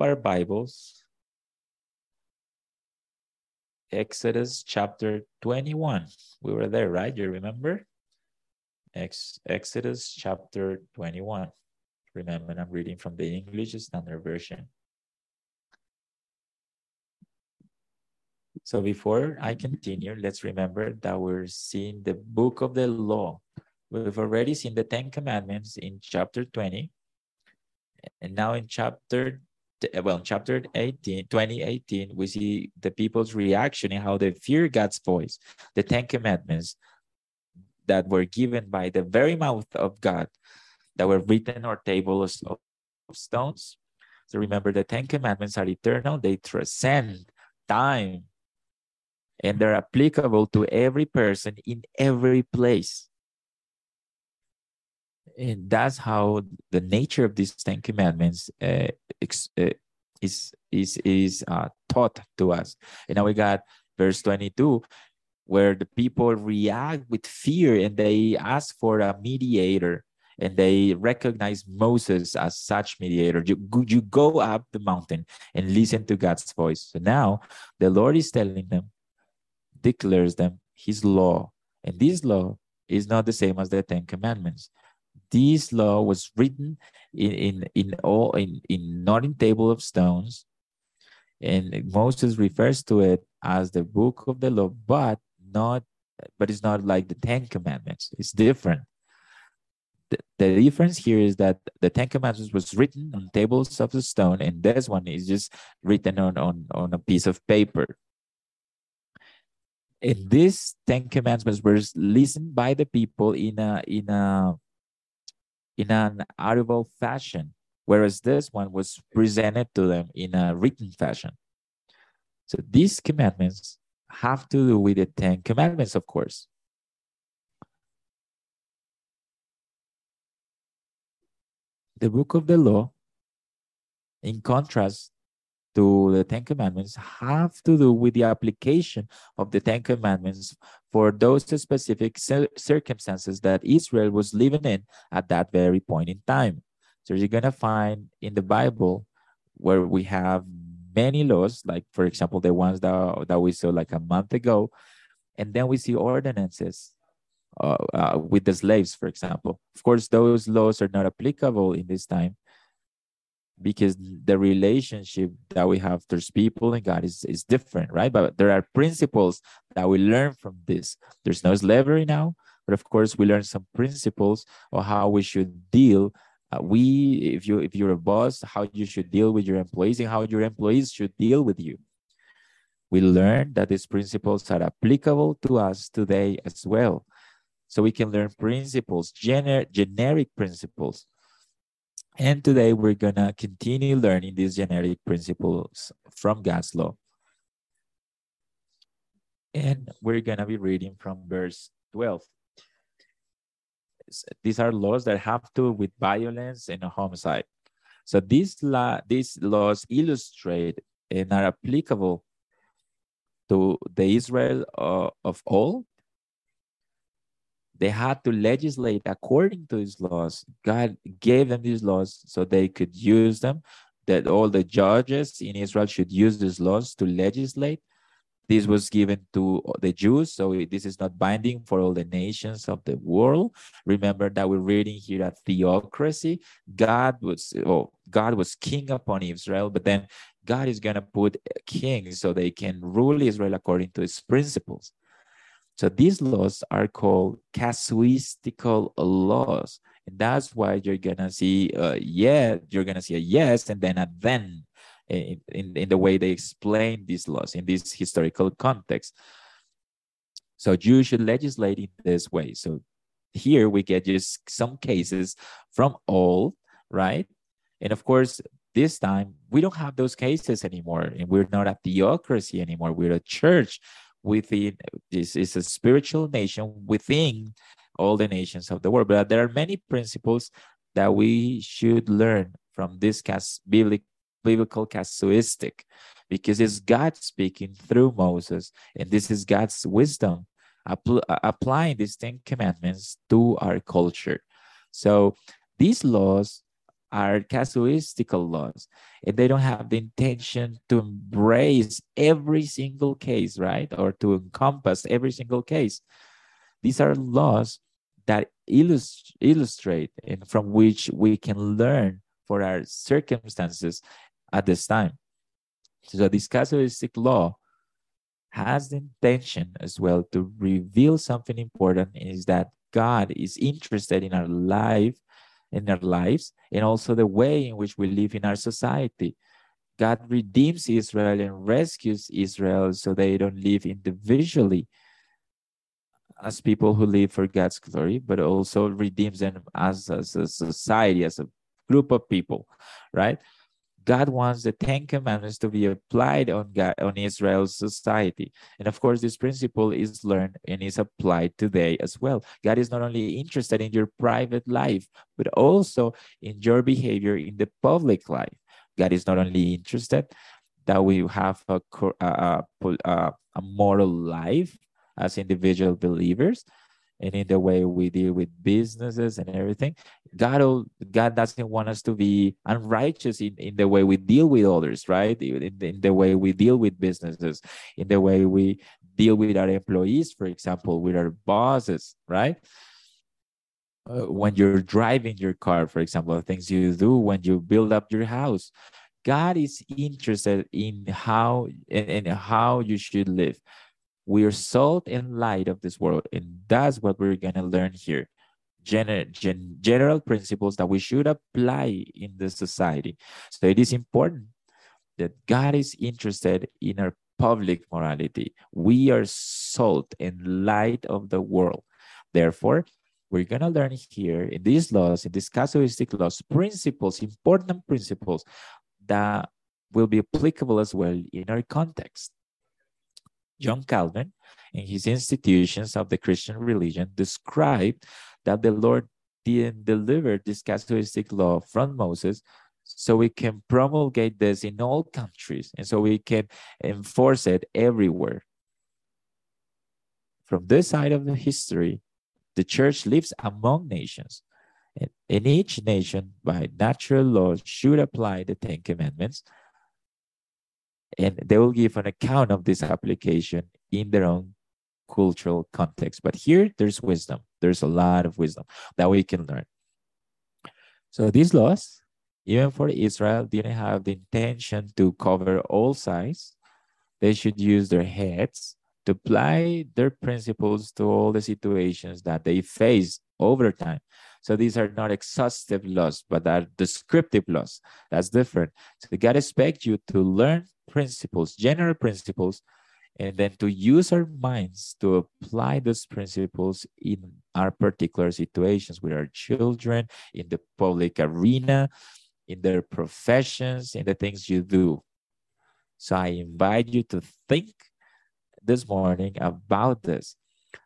our Bibles, Exodus chapter 21. We were there, right? You remember? Ex Exodus chapter 21. Remember, I'm reading from the English Standard Version. So before I continue, let's remember that we're seeing the book of the law. We've already seen the Ten Commandments in chapter 20. And now in chapter, Uh, well, in chapter 18, 2018, we see the people's reaction and how they fear God's voice. The Ten Commandments that were given by the very mouth of God that were written on tables of stones. So remember, the Ten Commandments are eternal, they transcend time, and they're applicable to every person in every place. And that's how the nature of these Ten Commandments uh, uh, is is is uh, taught to us. And now we got verse 22, where the people react with fear and they ask for a mediator and they recognize Moses as such mediator. You, you go up the mountain and listen to God's voice. So now the Lord is telling them, declares them his law. And this law is not the same as the Ten Commandments. This law was written in, in, in all in, in not table of stones. And Moses refers to it as the book of the law, but not but it's not like the Ten Commandments. It's different. The, the difference here is that the Ten Commandments was written on tables of stone, and this one is just written on, on, on a piece of paper. And these Ten Commandments were listened by the people in a in a in an audible fashion, whereas this one was presented to them in a written fashion. So these commandments have to do with the Ten Commandments, of course. The book of the law, in contrast to the Ten Commandments, have to do with the application of the Ten Commandments for those specific circumstances that Israel was living in at that very point in time. So you're going to find in the Bible where we have many laws, like for example, the ones that, that we saw like a month ago. And then we see ordinances uh, uh, with the slaves, for example. Of course, those laws are not applicable in this time because the relationship that we have towards people and God is, is different, right? But there are principles that we learn from this. There's no slavery now, but of course, we learn some principles of how we should deal uh, we if you if you're a boss how you should deal with your employees and how your employees should deal with you we learn that these principles are applicable to us today as well so we can learn principles gener- generic principles and today we're gonna continue learning these generic principles from god's law and we're gonna be reading from verse 12 these are laws that have to do with violence and homicide. So these law these laws illustrate and are applicable to the Israel uh, of all. They had to legislate according to his laws. God gave them these laws so they could use them. That all the judges in Israel should use these laws to legislate this was given to the Jews, so this is not binding for all the nations of the world. Remember that we're reading here a theocracy. God was oh, God was king upon Israel, but then God is gonna put kings so they can rule Israel according to his principles. So these laws are called casuistical laws. And that's why you're gonna see uh, yeah, you're gonna see a yes and then a then in, in, in the way they explain these laws in this historical context. So you should legislate in this way. So here we get just some cases from old, right? And of course, this time we don't have those cases anymore, and we're not a theocracy anymore. We're a church within this is a spiritual nation within all the nations of the world. But there are many principles that we should learn from this biblical biblical casuistic because it's God speaking through Moses, and this is God's wisdom appl- applying these Ten Commandments to our culture. So these laws are casuistical laws, and they don't have the intention to embrace every single case, right? Or to encompass every single case. These are laws that illust- illustrate and from which we can learn for our circumstances at this time. So this casuistic law has the intention as well to reveal something important is that God is interested in our life, in our lives, and also the way in which we live in our society. God redeems Israel and rescues Israel so they don't live individually as people who live for God's glory, but also redeems them as, as a society, as a group of people, right? God wants the Ten Commandments to be applied on God, on Israel's society. And of course, this principle is learned and is applied today as well. God is not only interested in your private life, but also in your behavior in the public life. God is not only interested that we have a, a, a, a moral life as individual believers, and in the way we deal with businesses and everything. God, God doesn't want us to be unrighteous in, in the way we deal with others, right? In, in the way we deal with businesses, in the way we deal with our employees, for example, with our bosses, right? Uh, when you're driving your car, for example, the things you do when you build up your house. God is interested in how and in how you should live. We are salt and light of this world, and that's what we're gonna learn here. Gen gen general principles that we should apply in the society. So it is important that God is interested in our public morality. We are salt and light of the world. Therefore, we're going to learn here in these laws, in these casuistic laws, principles, important principles that will be applicable as well in our context. John Calvin, in his institutions of the Christian religion, described that the Lord didn't deliver this casuistic law from Moses so we can promulgate this in all countries and so we can enforce it everywhere. From this side of the history, the church lives among nations. And in each nation, by natural law, should apply the Ten Commandments and they will give an account of this application in their own cultural context. But here, there's wisdom. There's a lot of wisdom that we can learn. So these laws, even for Israel, didn't have the intention to cover all sides. They should use their heads to apply their principles to all the situations that they face over time. So these are not exhaustive laws, but are descriptive laws. That's different. So God expects you to learn principles, general principles, and then to use our minds to apply those principles in our particular situations with our children, in the public arena, in their professions, in the things you do. So I invite you to think this morning about this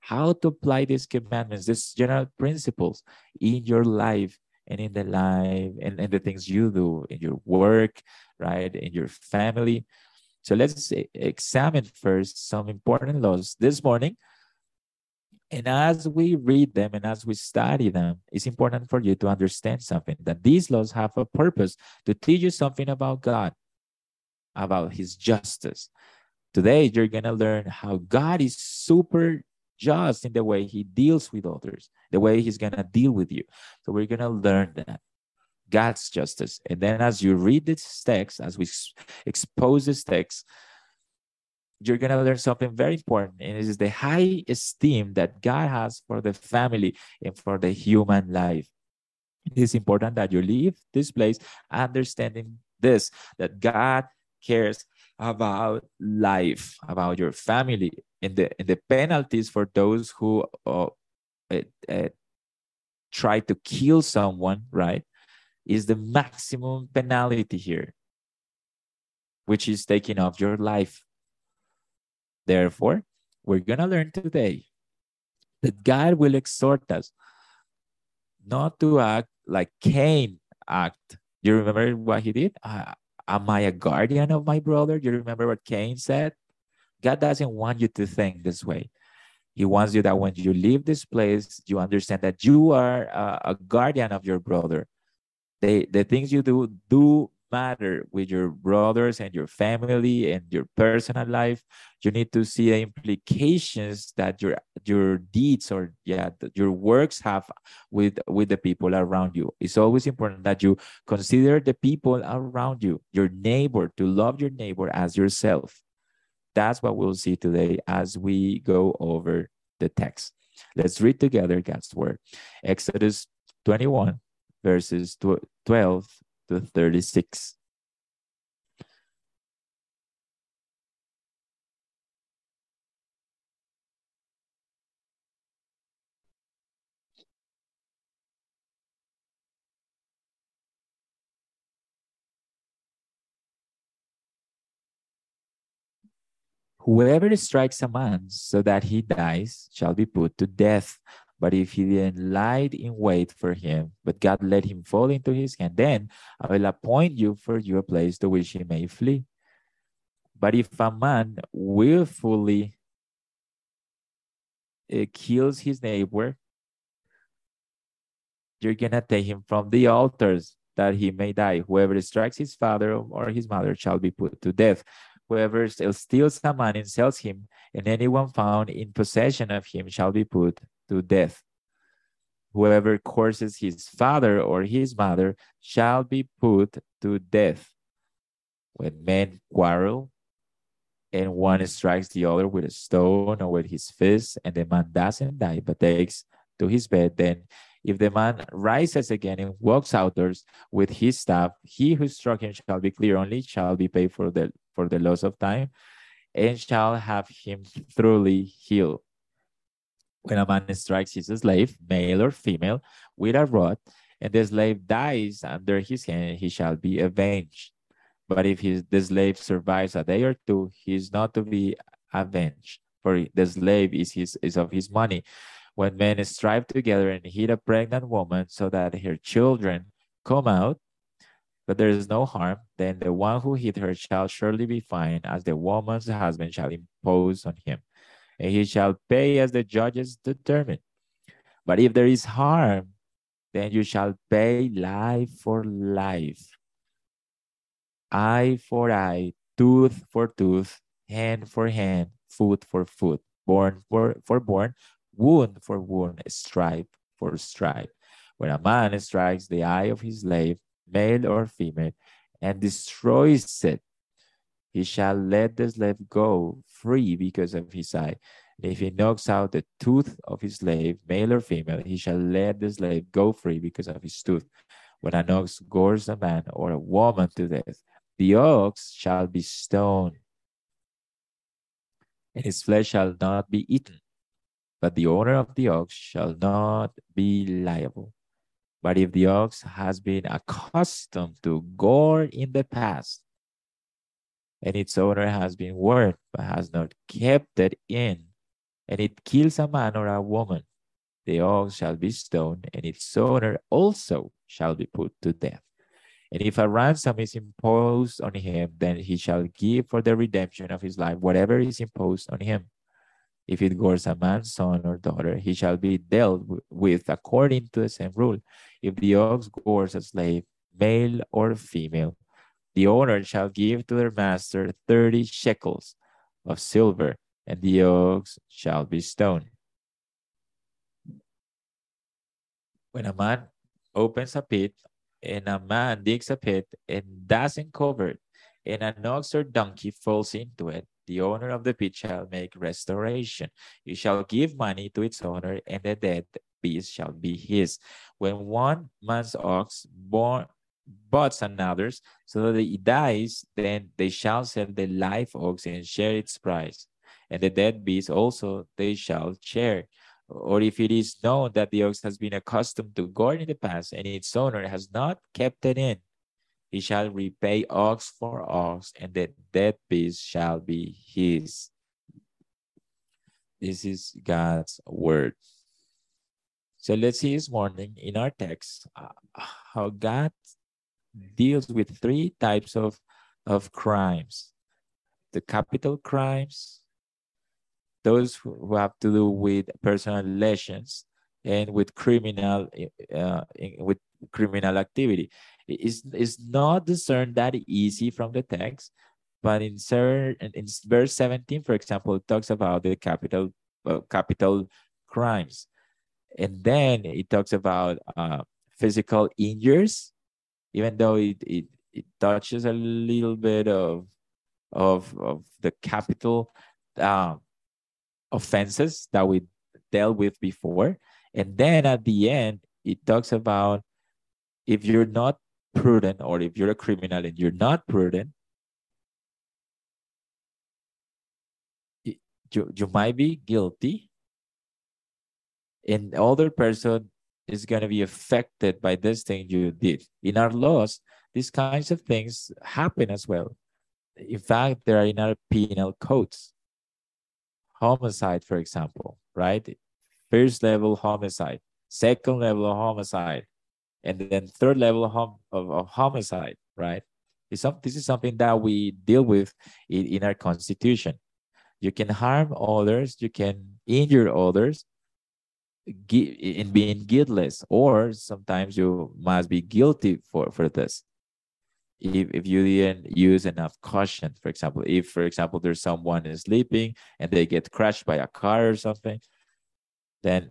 how to apply these commandments, these general principles in your life and in the life and, and the things you do in your work, right, in your family. So let's examine first some important laws this morning. And as we read them and as we study them, it's important for you to understand something that these laws have a purpose to teach you something about God, about His justice. Today, you're going to learn how God is super just in the way he deals with others, the way he's going to deal with you. So we're going to learn that. God's justice. And then as you read this text, as we expose this text, you're going to learn something very important. And it is the high esteem that God has for the family and for the human life. It is important that you leave this place understanding this, that God cares about life, about your family, and the and the penalties for those who uh, uh, try to kill someone, right, is the maximum penalty here, which is taking off your life. Therefore, we're gonna learn today that God will exhort us not to act like Cain act. You remember what he did? Uh, am I a guardian of my brother? You remember what Cain said? God doesn't want you to think this way. He wants you that when you leave this place, you understand that you are a, a guardian of your brother. they the things you do do matter with your brothers and your family and your personal life you need to see the implications that your your deeds or yeah your works have with with the people around you. It's always important that you consider the people around you your neighbor to love your neighbor as yourself. That's what we'll see today as we go over the text. Let's read together god's word. Exodus 21 verses 12 to 36. Whoever strikes a man so that he dies shall be put to death. But if he then lied in wait for him, but God let him fall into his hand, then I will appoint you for you a place to which he may flee. But if a man willfully uh, kills his neighbor, you're gonna take him from the altars that he may die. Whoever strikes his father or his mother shall be put to death. Whoever steals a man and sells him, and anyone found in possession of him shall be put to death. Whoever curses his father or his mother shall be put to death. When men quarrel and one strikes the other with a stone or with his fist, and the man doesn't die but takes to his bed, then if the man rises again and walks outdoors with his staff, he who struck him shall be clear only, shall be paid for the for the loss of time, and shall have him thoroughly healed when a man strikes his slave, male or female, with a rod, and the slave dies under his hand, he shall be avenged. But if his, the slave survives a day or two, he is not to be avenged, for the slave is, his, is of his money. When men strive together and hit a pregnant woman so that her children come out, but there is no harm, then the one who hit her shall surely be fined, as the woman's husband shall impose on him and he shall pay as the judges determine. But if there is harm, then you shall pay life for life, eye for eye, tooth for tooth, hand for hand, foot for foot, born for, for born, wound for wound, stripe for stripe. When a man strikes the eye of his slave, male or female, and destroys it, he shall let the slave go free because of his eye. If he knocks out the tooth of his slave, male or female, he shall let the slave go free because of his tooth. When an ox gores a man or a woman to death, the ox shall be stoned, and his flesh shall not be eaten. But the owner of the ox shall not be liable. But if the ox has been accustomed to gore in the past, and its owner has been warned but has not kept it in, and it kills a man or a woman, the ox shall be stoned, and its owner also shall be put to death. And if a ransom is imposed on him, then he shall give for the redemption of his life whatever is imposed on him. If it gores a man's son or daughter, he shall be dealt with according to the same rule. If the ox gores a slave, male or female, the owner shall give to their master 30 shekels of silver, and the ox shall be stoned. When a man opens a pit, and a man digs a pit and doesn't cover it, and an ox or donkey falls into it, the owner of the pit shall make restoration. He shall give money to its owner, and the dead beast shall be his. When one man's ox born but another's, so that he dies, then they shall sell the live ox and share its price. And the dead beast also they shall share. Or if it is known that the ox has been accustomed to guard in the past, and its owner has not kept it in, he shall repay ox for ox, and the dead beast shall be his. This is God's word. So let's see this morning in our text uh, how God deals with three types of, of crimes the capital crimes, those who have to do with personal relations, and with criminal uh, with criminal activity. It's, it's not discerned that easy from the text, but in, in verse 17, for example, it talks about the capital uh, capital crimes. And then it talks about uh, physical injuries, even though it, it, it touches a little bit of, of, of the capital uh, offenses that we dealt with before. And then at the end, it talks about if you're not prudent or if you're a criminal and you're not prudent, you, you might be guilty and the other person is going to be affected by this thing you did. In our laws, these kinds of things happen as well. In fact, there are in our penal codes. Homicide, for example, right? First level homicide, second level homicide, and then third level of, of, of homicide, right? This, this is something that we deal with in, in our constitution. You can harm others, you can injure others, in being guiltless, or sometimes you must be guilty for, for this. If, if you didn't use enough caution, for example, if, for example, there's someone is sleeping and they get crushed by a car or something, then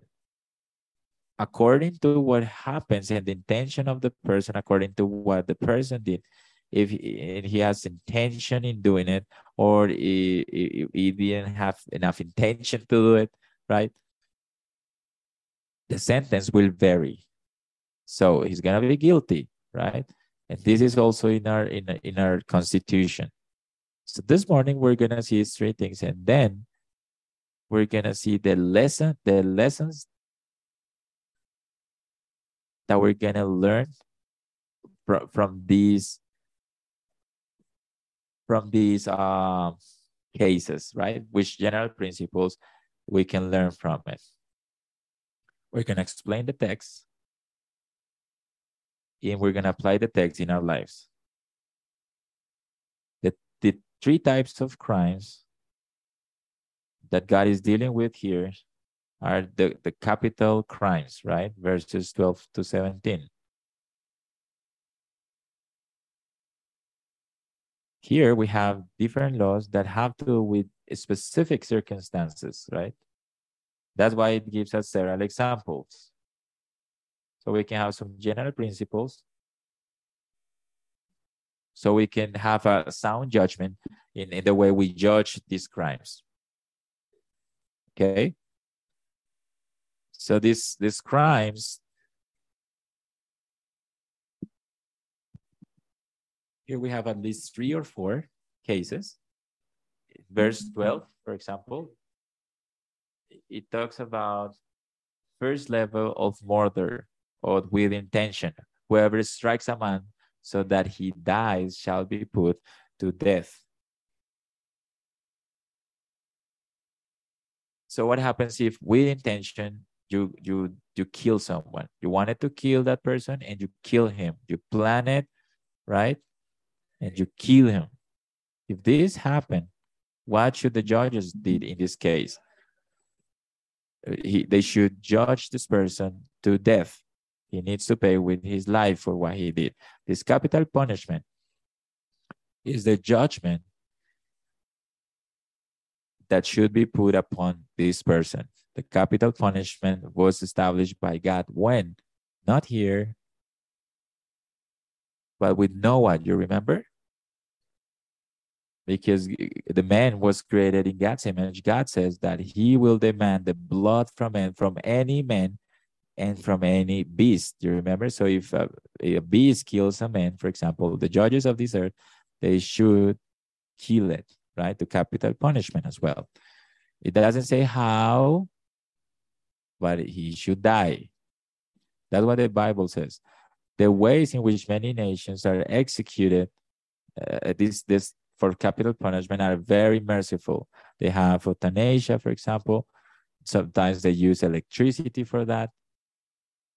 according to what happens and the intention of the person, according to what the person did, if he, he has intention in doing it or he, he, he didn't have enough intention to do it, right? The sentence will vary. So he's gonna be guilty, right? And this is also in our in, in our constitution. So this morning we're gonna see three things, and then we're gonna see the lesson, the lessons that we're gonna learn from from these from these um, cases, right? Which general principles we can learn from it. We're going to explain the text and we're going to apply the text in our lives. The, the three types of crimes that God is dealing with here are the, the capital crimes, right? Verses 12 to 17. Here we have different laws that have to do with specific circumstances, right? That's why it gives us several examples. So we can have some general principles. So we can have a sound judgment in, in the way we judge these crimes. Okay. So these these crimes here we have at least three or four cases. Verse 12, for example, it talks about first level of murder or with intention. Whoever strikes a man so that he dies shall be put to death. So what happens if with intention you you you kill someone? You wanted to kill that person and you kill him. You plan it, right? And you kill him. If this happened, what should the judges did in this case? He, they should judge this person to death. He needs to pay with his life for what he did. This capital punishment is the judgment that should be put upon this person. The capital punishment was established by God when? Not here, but with Noah, you remember? Because the man was created in God's image. God says that he will demand the blood from man, from any man and from any beast. You remember? So if a, a beast kills a man, for example, the judges of this earth, they should kill it, right? To capital punishment as well. It doesn't say how, but he should die. That's what the Bible says. The ways in which many nations are executed, uh, this this for capital punishment are very merciful. They have euthanasia, for example. Sometimes they use electricity for that.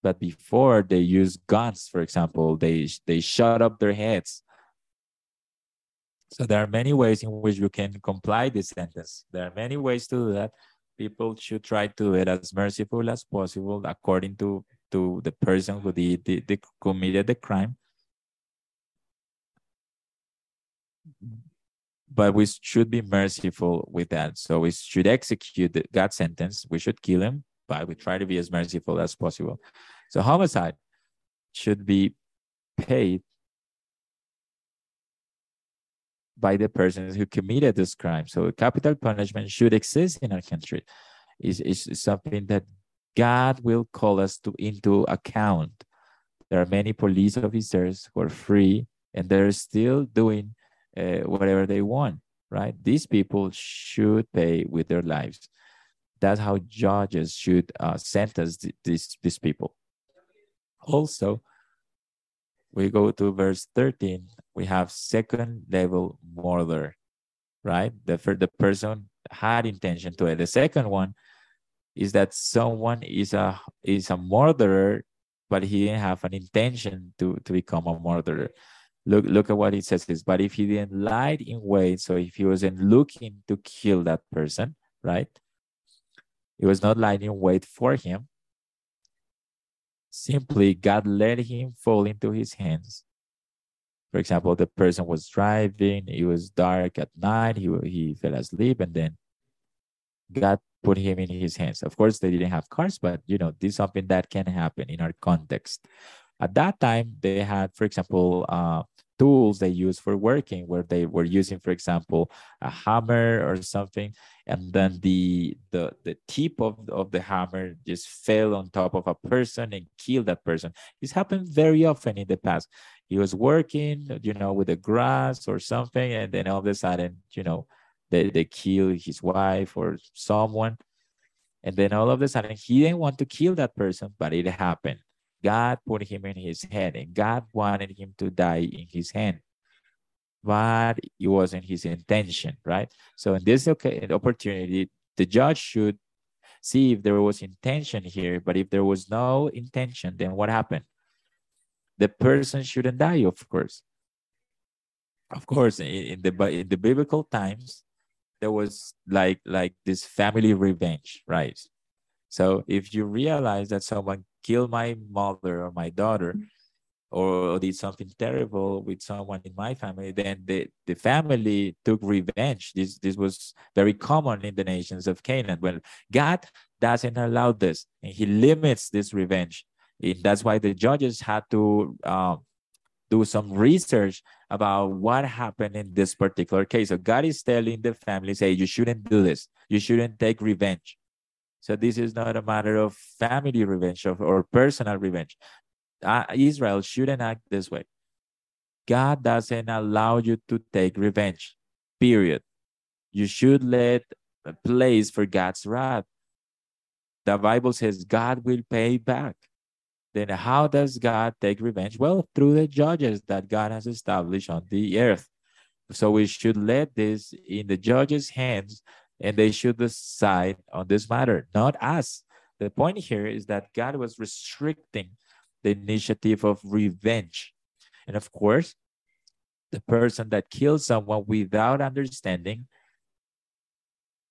But before they use guns, for example, they they shut up their heads. So there are many ways in which you can comply this sentence. There are many ways to do that. People should try to do it as merciful as possible according to to the person who did the, the committed the crime. But we should be merciful with that. So we should execute God's sentence. We should kill him, but we try to be as merciful as possible. So homicide should be paid by the persons who committed this crime. So capital punishment should exist in our country. Is is something that God will call us to into account. There are many police officers who are free and they're still doing uh, whatever they want, right? These people should pay with their lives. That's how judges should uh, sentence these, these people. Also, we go to verse 13, we have second level murder, right? The, the person had intention to it. The second one is that someone is a is a murderer, but he didn't have an intention to, to become a murderer. Look, look at what it says is, but if he didn't lie in wait, so if he wasn't looking to kill that person, right? He was not lying in wait for him, Simply, God let him fall into his hands. For example, the person was driving, it was dark at night, he, he fell asleep, and then God put him in his hands. Of course, they didn't have cars, but you know, this is something that can happen in our context. At that time, they had, for example, uh, tools they use for working where they were using for example a hammer or something and then the the the tip of, of the hammer just fell on top of a person and killed that person. This happened very often in the past. He was working you know with the grass or something and then all of a sudden you know they, they kill his wife or someone and then all of a sudden he didn't want to kill that person but it happened God put him in his hand, and God wanted him to die in his hand. But it wasn't his intention, right? So in this okay opportunity, the judge should see if there was intention here. But if there was no intention, then what happened? The person shouldn't die, of course. Of course, in the in the biblical times, there was like like this family revenge, right? So if you realize that someone killed my mother or my daughter or did something terrible with someone in my family, then the, the family took revenge. This this was very common in the nations of Canaan. Well, God doesn't allow this, and He limits this revenge. And that's why the judges had to um, do some research about what happened in this particular case. So God is telling the family, say, you shouldn't do this. You shouldn't take revenge. So this is not a matter of family revenge or, or personal revenge. Uh, Israel shouldn't act this way. God doesn't allow you to take revenge, period. You should let a place for God's wrath. The Bible says God will pay back. Then how does God take revenge? Well, through the judges that God has established on the earth. So we should let this in the judges' hands and they should decide on this matter, not us. The point here is that God was restricting the initiative of revenge. And of course, the person that killed someone without understanding,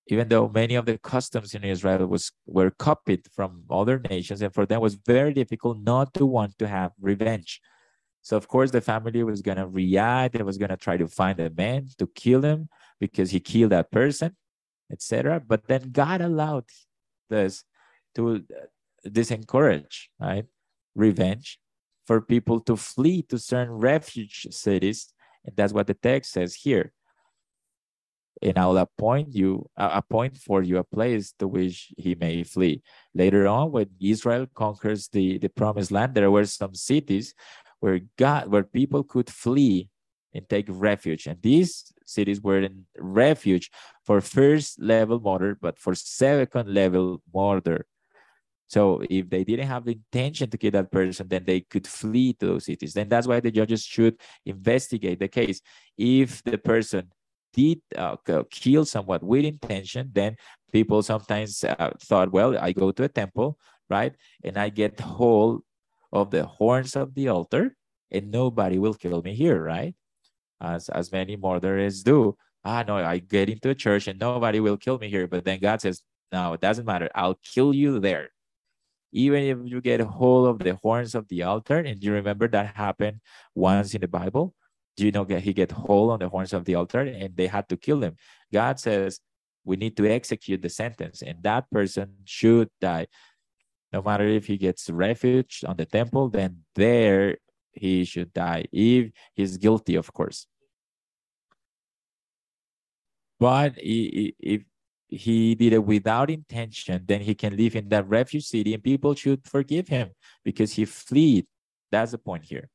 even though many of the customs in Israel was were copied from other nations, and for them was very difficult not to want to have revenge. So of course the family was gonna react, they was gonna try to find a man to kill him because he killed that person etc. But then God allowed this to disencourage, right? Revenge for people to flee to certain refuge cities. And that's what the text says here. And I'll appoint you, uh, appoint for you a place to which he may flee. Later on, when Israel conquers the, the promised land, there were some cities where God, where people could flee and take refuge. And these cities were in refuge for first level murder, but for second level murder. So if they didn't have the intention to kill that person, then they could flee to those cities. Then that's why the judges should investigate the case. If the person did uh, kill someone with intention, then people sometimes uh, thought, well, I go to a temple, right? And I get hold of the horns of the altar and nobody will kill me here, right? As as many murderers do. Ah, no, I get into a church and nobody will kill me here. But then God says, no, it doesn't matter. I'll kill you there. even if you get a hold of the horns of the altar, and you remember that happened once in the Bible, Do you know he get hold on the horns of the altar and they had to kill him. God says we need to execute the sentence, and that person should die. No matter if he gets refuge on the temple, then there he should die if he's guilty, of course. But if he did it without intention, then he can live in that refuge city and people should forgive him because he fled. That's the point here.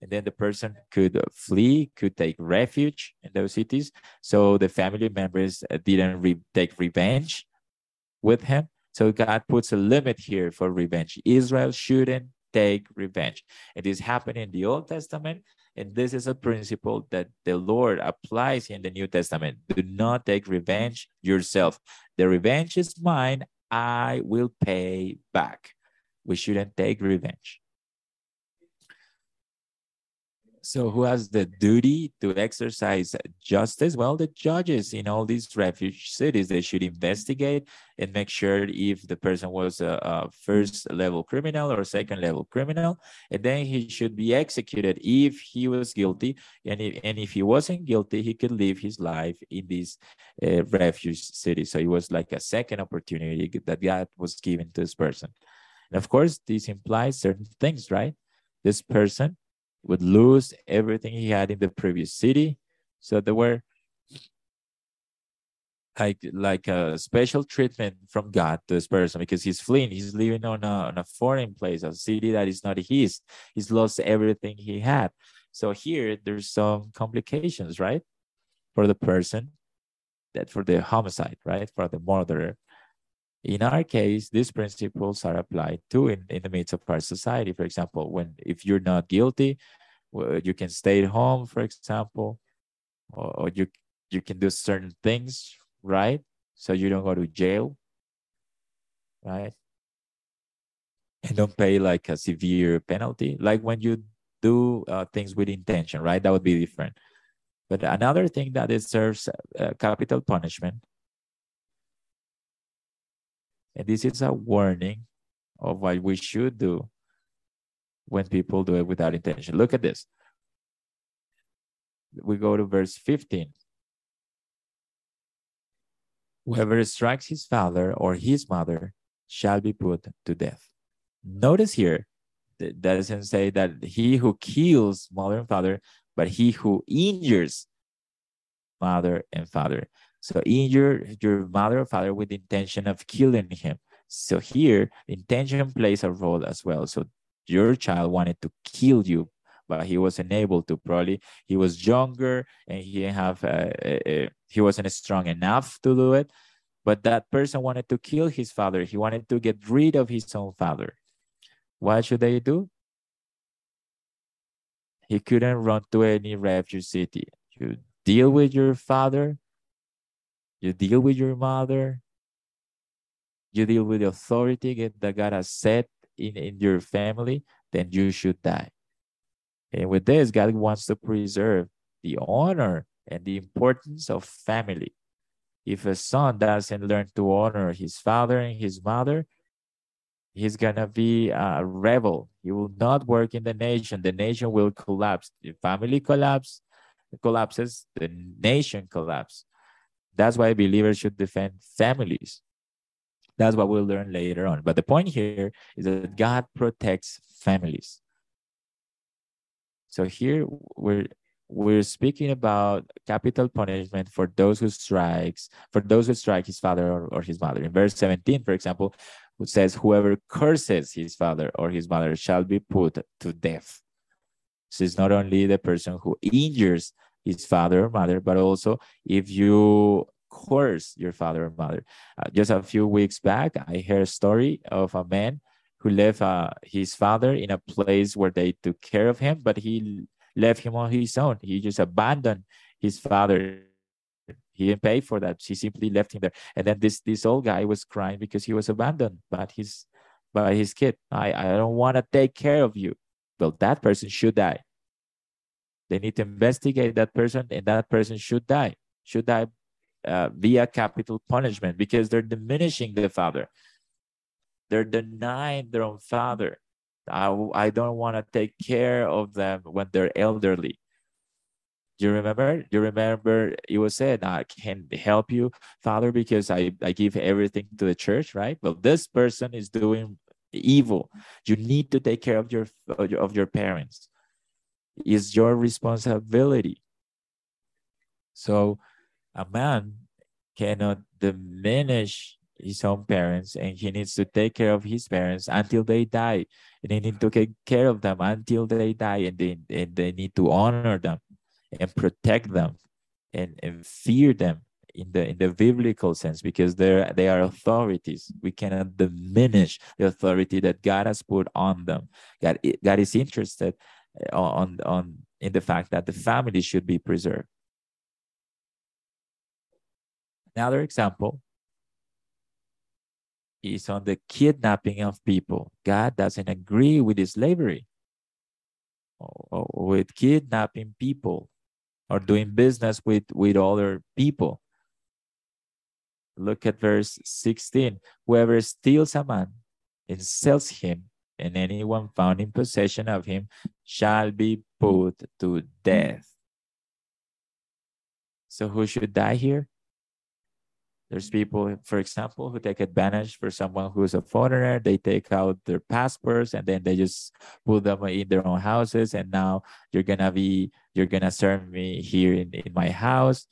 And then the person could flee, could take refuge in those cities. So the family members didn't re take revenge with him. So God puts a limit here for revenge. Israel shouldn't take revenge. It is happening in the Old Testament. And this is a principle that the Lord applies in the New Testament. Do not take revenge yourself. The revenge is mine. I will pay back. We shouldn't take revenge. So, who has the duty to exercise justice? Well, the judges in all these refuge cities, they should investigate and make sure if the person was a, a first level criminal or second level criminal, and then he should be executed if he was guilty. And if, and if he wasn't guilty, he could live his life in this uh, refuge city. So it was like a second opportunity that God was given to this person. And of course, this implies certain things, right? This person would lose everything he had in the previous city. So there were like like a special treatment from God to this person because he's fleeing. He's living on a, on a foreign place, a city that is not his. He's lost everything he had. So here there's some complications, right? For the person that for the homicide, right? For the murderer. In our case, these principles are applied too in, in the midst of our society. For example, when if you're not guilty, you can stay at home, for example, or, or you you can do certain things, right? So you don't go to jail, right? And don't pay like a severe penalty, like when you do uh, things with intention, right? That would be different. But another thing that deserves uh, capital punishment and this is a warning of what we should do when people do it without intention. Look at this. We go to verse 15. Whoever strikes his father or his mother shall be put to death. Notice here, that doesn't say that he who kills mother and father, but he who injures mother and father. So injure your mother or father with the intention of killing him. So here, intention plays a role as well. So your child wanted to kill you, but he wasn't able to. Probably he was younger and he have uh, uh, he wasn't strong enough to do it. But that person wanted to kill his father. He wanted to get rid of his own father. What should they do? He couldn't run to any refuge city. You deal with your father you deal with your mother. You deal with the authority that God has set in, in your family, then you should die. And with this, God wants to preserve the honor and the importance of family. If a son doesn't learn to honor his father and his mother, he's gonna be a rebel. He will not work in the nation. The nation will collapse. The family collapse, collapses, the nation collapses. That's why believers should defend families. That's what we'll learn later on. But the point here is that God protects families. So here we're we're speaking about capital punishment for those who strikes for those who strike his father or, or his mother. In verse 17, for example, it says, Whoever curses his father or his mother shall be put to death. So it's not only the person who injures his father or mother, but also if you curse your father or mother. Uh, just a few weeks back, I heard a story of a man who left uh, his father in a place where they took care of him, but he left him on his own. He just abandoned his father. He didn't pay for that. He simply left him there. And then this this old guy was crying because he was abandoned by his by his kid. I, I don't want to take care of you. Well, that person should die. They need to investigate that person, and that person should die. Should die uh, via capital punishment because they're diminishing the father. they're denying their own father. I, I don't want to take care of them when they're elderly. Do you remember? Do you remember it was said, I can help you, Father, because I, I give everything to the church, right? Well, this person is doing evil. You need to take care of your of your parents. It's your responsibility. So a man cannot diminish his own parents and he needs to take care of his parents until they die. And he need to take care of them until they die and they, and they need to honor them and protect them and, and fear them in the in the biblical sense because they're they are authorities. We cannot diminish the authority that god has put on them. God, god is interested uh, on on in the fact that the family should be preserved another example is on the kidnapping of people. God doesn't agree with slavery or with kidnapping people or doing business with with other people. Look at verse 16 whoever steals a man and sells him and anyone found in possession of him shall be put to death. So who should die here there's people, for example, who take advantage for someone who's a foreigner. They take out their passports and then they just put them in their own houses. And now you're gonna be, you're gonna serve me here in, in my house.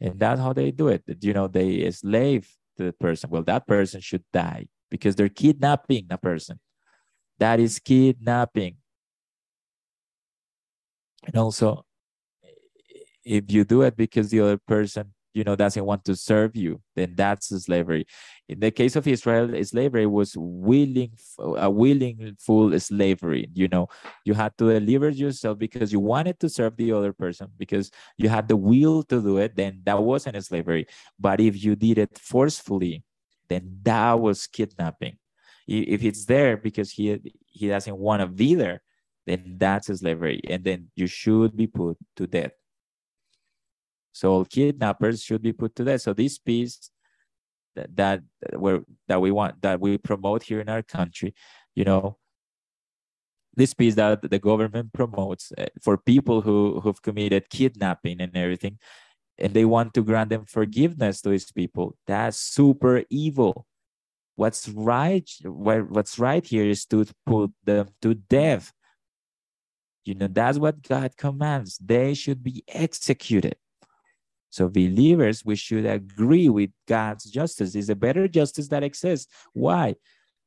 And that's how they do it. You know, they slave the person. Well, that person should die because they're kidnapping a person. That is kidnapping. And also, if you do it because the other person you know doesn't want to serve you then that's slavery. In the case of israel slavery was willing a willing full slavery you know. You had to deliver yourself because you wanted to serve the other person because you had the will to do it then that wasn't slavery. But if you did it forcefully then that was kidnapping. If it's there because he he doesn't want to be there then that's slavery and then you should be put to death so all kidnappers should be put to death. So this peace that, that where that we want that we promote here in our country, you know, this peace that the government promotes eh, for people who who've committed kidnapping and everything, and they want to grant them forgiveness to these people. That's super evil. What's right? What's right here is to put them to death. You know, that's what God commands. They should be executed. So believers, we should agree with God's justice. It's a better justice that exists. Why?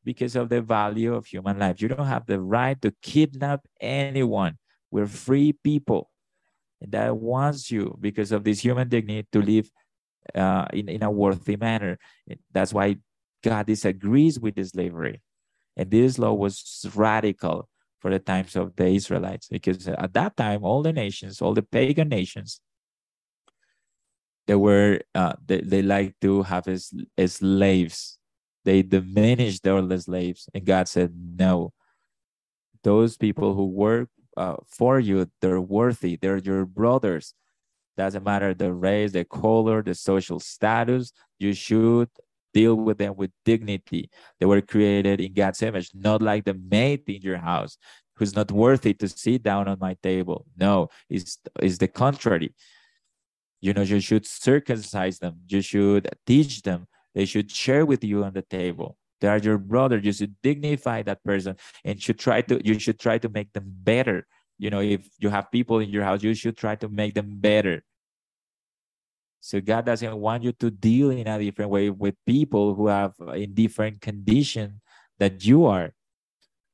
Because of the value of human life. You don't have the right to kidnap anyone. We're free people. And that wants you, because of this human dignity, to live uh, in, in a worthy manner. That's why God disagrees with the slavery. And this law was radical for the times of the Israelites, because at that time, all the nations, all the pagan nations, they were uh, they, they like to have as, as slaves. They diminished their slaves and god said no. Those people who work uh, for you they're worthy. They're your brothers. Doesn't matter the race the color the social status. You should deal with them with dignity. They were created in god's image not like the maid in your house who's not worthy to sit down on my table. No it's, it's the contrary you know, you should circumcise them. You should teach them. They should share with you on the table. They are your brother. You should dignify that person and should try to you should try to make them better. You know, if you have people in your house, you should try to make them better. So God doesn't want you to deal in a different way with people who have in different condition that you are.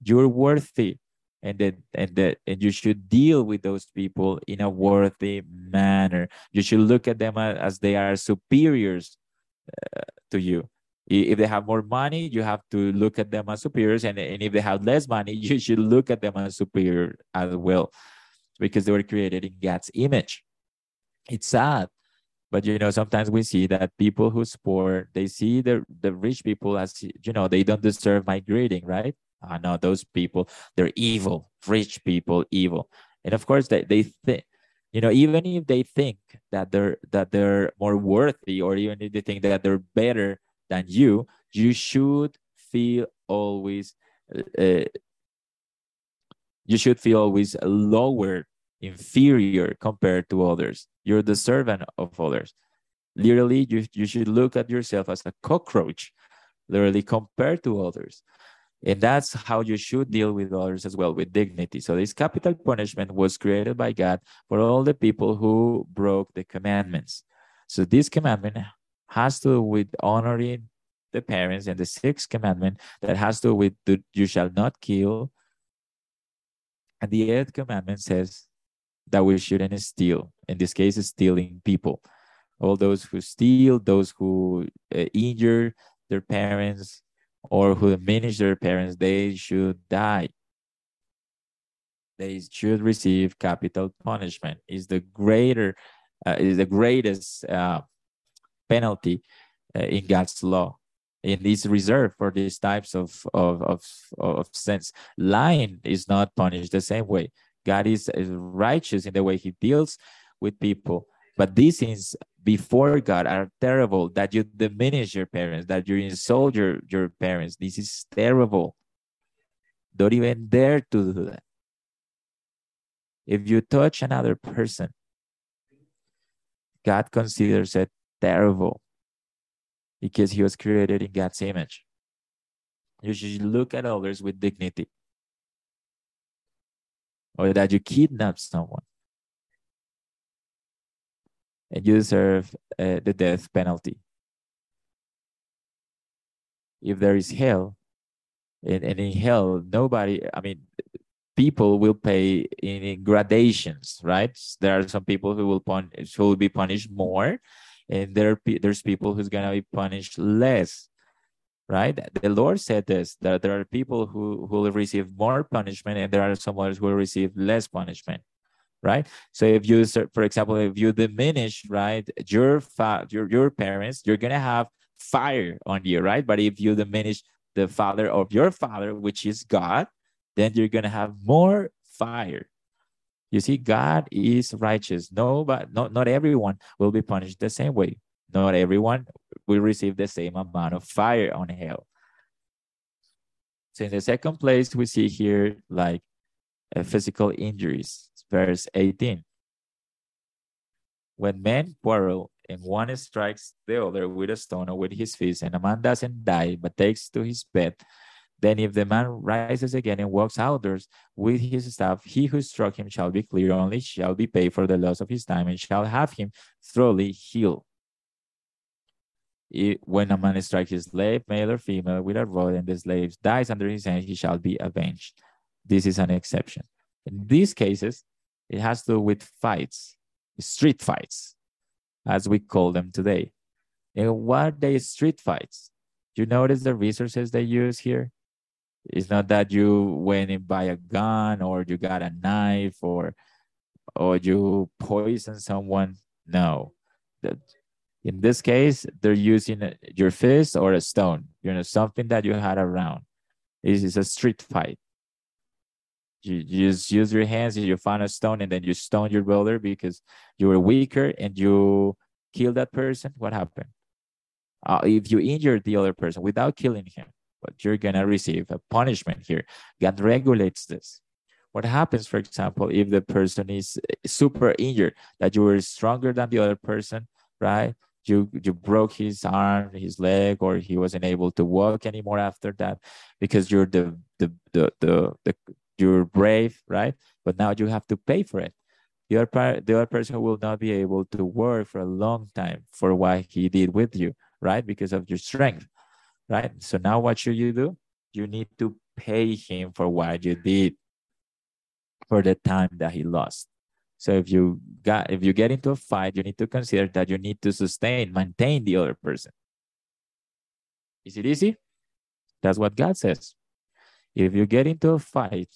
You're worthy and that and that and you should deal with those people in a worthy manner. You should look at them as they are superiors uh, to you. If they have more money you have to look at them as superiors and, and if they have less money you should look at them as superior as well because they were created in god's image. It's sad but you know sometimes we see that people who's poor they see the the rich people as you know they don't deserve my greeting right I know those people, they're evil, rich people, evil. And of course, they, they think, you know, even if they think that they're that they're more worthy, or even if they think that they're better than you, you should feel always uh, you should feel always lower inferior compared to others. You're the servant of others. Literally you, you should look at yourself as a cockroach literally compared to others and that's how you should deal with others as well with dignity. So this capital punishment was created by god for all the people who broke the commandments. So this commandment has to do with honoring the parents and the sixth commandment that has to do with the, you shall not kill. And the eighth commandment says that we shouldn't steal in this case stealing people. All those who steal those who uh, injure their parents or who diminish their parents they should die they should receive capital punishment is the greater uh, is the greatest uh, penalty uh, in god's law and is reserved for these types of, of, of, of sins. Lying is not punished the same way. God is, is righteous in the way he deals with people. But these things before God are terrible that you diminish your parents, that you insult your, your parents. This is terrible. Don't even dare to do that. If you touch another person, God considers it terrible because he was created in God's image. You should look at others with dignity. Or that you kidnap someone and you deserve uh, the death penalty. If there is hell, and, and in hell, nobody, I mean, people will pay in, in, gradations, right? There are some people who will punish, who will be punished more, and there there's people who's gonna be punished less right the lord said this that there are people who, who will receive more punishment and there are some others who will receive less punishment right so if you for example if you diminish right your your, your parents you're gonna have fire on you right but if you diminish the father of your father which is god then you're gonna have more fire you see, God is righteous. No, but not, not everyone will be punished the same way. Not everyone will receive the same amount of fire on hell. So in the second place, we see here like uh, physical injuries, verse 18. When men quarrel and one strikes the other with a stone or with his fist, and a man doesn't die but takes to his bed, then, if the man rises again and walks outdoors with his staff, he who struck him shall be clear, only shall be paid for the loss of his time, and shall have him thoroughly healed. It, when a man strikes his slave, male or female, with a rod, and the slave dies under his hand, he shall be avenged. This is an exception. In these cases, it has to do with fights, street fights, as we call them today. And what are they street fights? You notice the resources they use here? It's not that you went and buy a gun or you got a knife or or you poison someone. No. That in this case, they're using your fist or a stone, you know, something that you had around. This is a street fight. You, you just use your hands and you find a stone and then you stone your brother because you were weaker and you kill that person. What happened? Uh, if you injure the other person without killing him, but you're to receive a punishment here. God regulates this. What happens, for example, if the person is super injured, that you were stronger than the other person, right? You you broke his arm, his leg, or he wasn't able to walk anymore after that because you're the the the the, the you're brave, right? But now you have to pay for it. The other, the other person will not be able to work for a long time for what he did with you, right? Because of your strength right? So now what should you do? You need to pay him for what you did for the time that he lost. So if you got if you get into a fight, you need to consider that you need to sustain, maintain the other person. Is it easy? That's what God says. If you get into a fight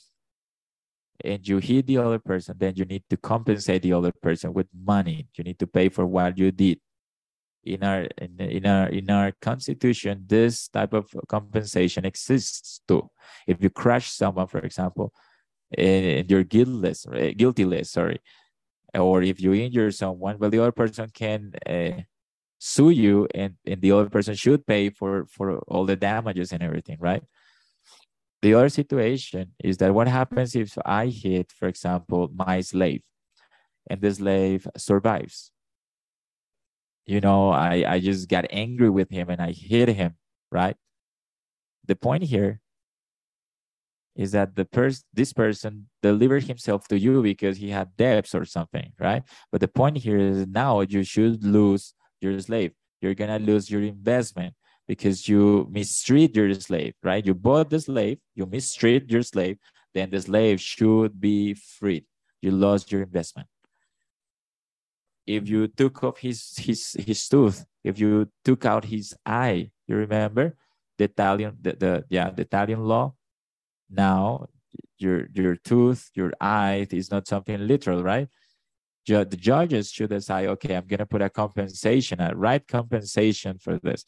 and you hit the other person, then you need to compensate the other person with money. You need to pay for what you did. In our in, in our in our constitution this type of compensation exists too. If you crush someone for example and you're guiltless guilty less sorry or if you injure someone well the other person can uh, sue you and, and the other person should pay for for all the damages and everything right the other situation is that what happens if I hit, for example, my slave and the slave survives? You know, I, I just got angry with him and I hit him, right? The point here is that the person this person delivered himself to you because he had debts or something right but the point here is now you should lose your slave you're gonna lose your investment because you mistreat your slave right? You bought the slave you mistreat your slave then the slave should be freed. You lost your investment. If you took off his his his tooth if you took out his eye you remember the talion the, the yeah the talion law? Now your your tooth your eye is not something literal right? The judges should decide okay i'm going to put a compensation a right compensation for this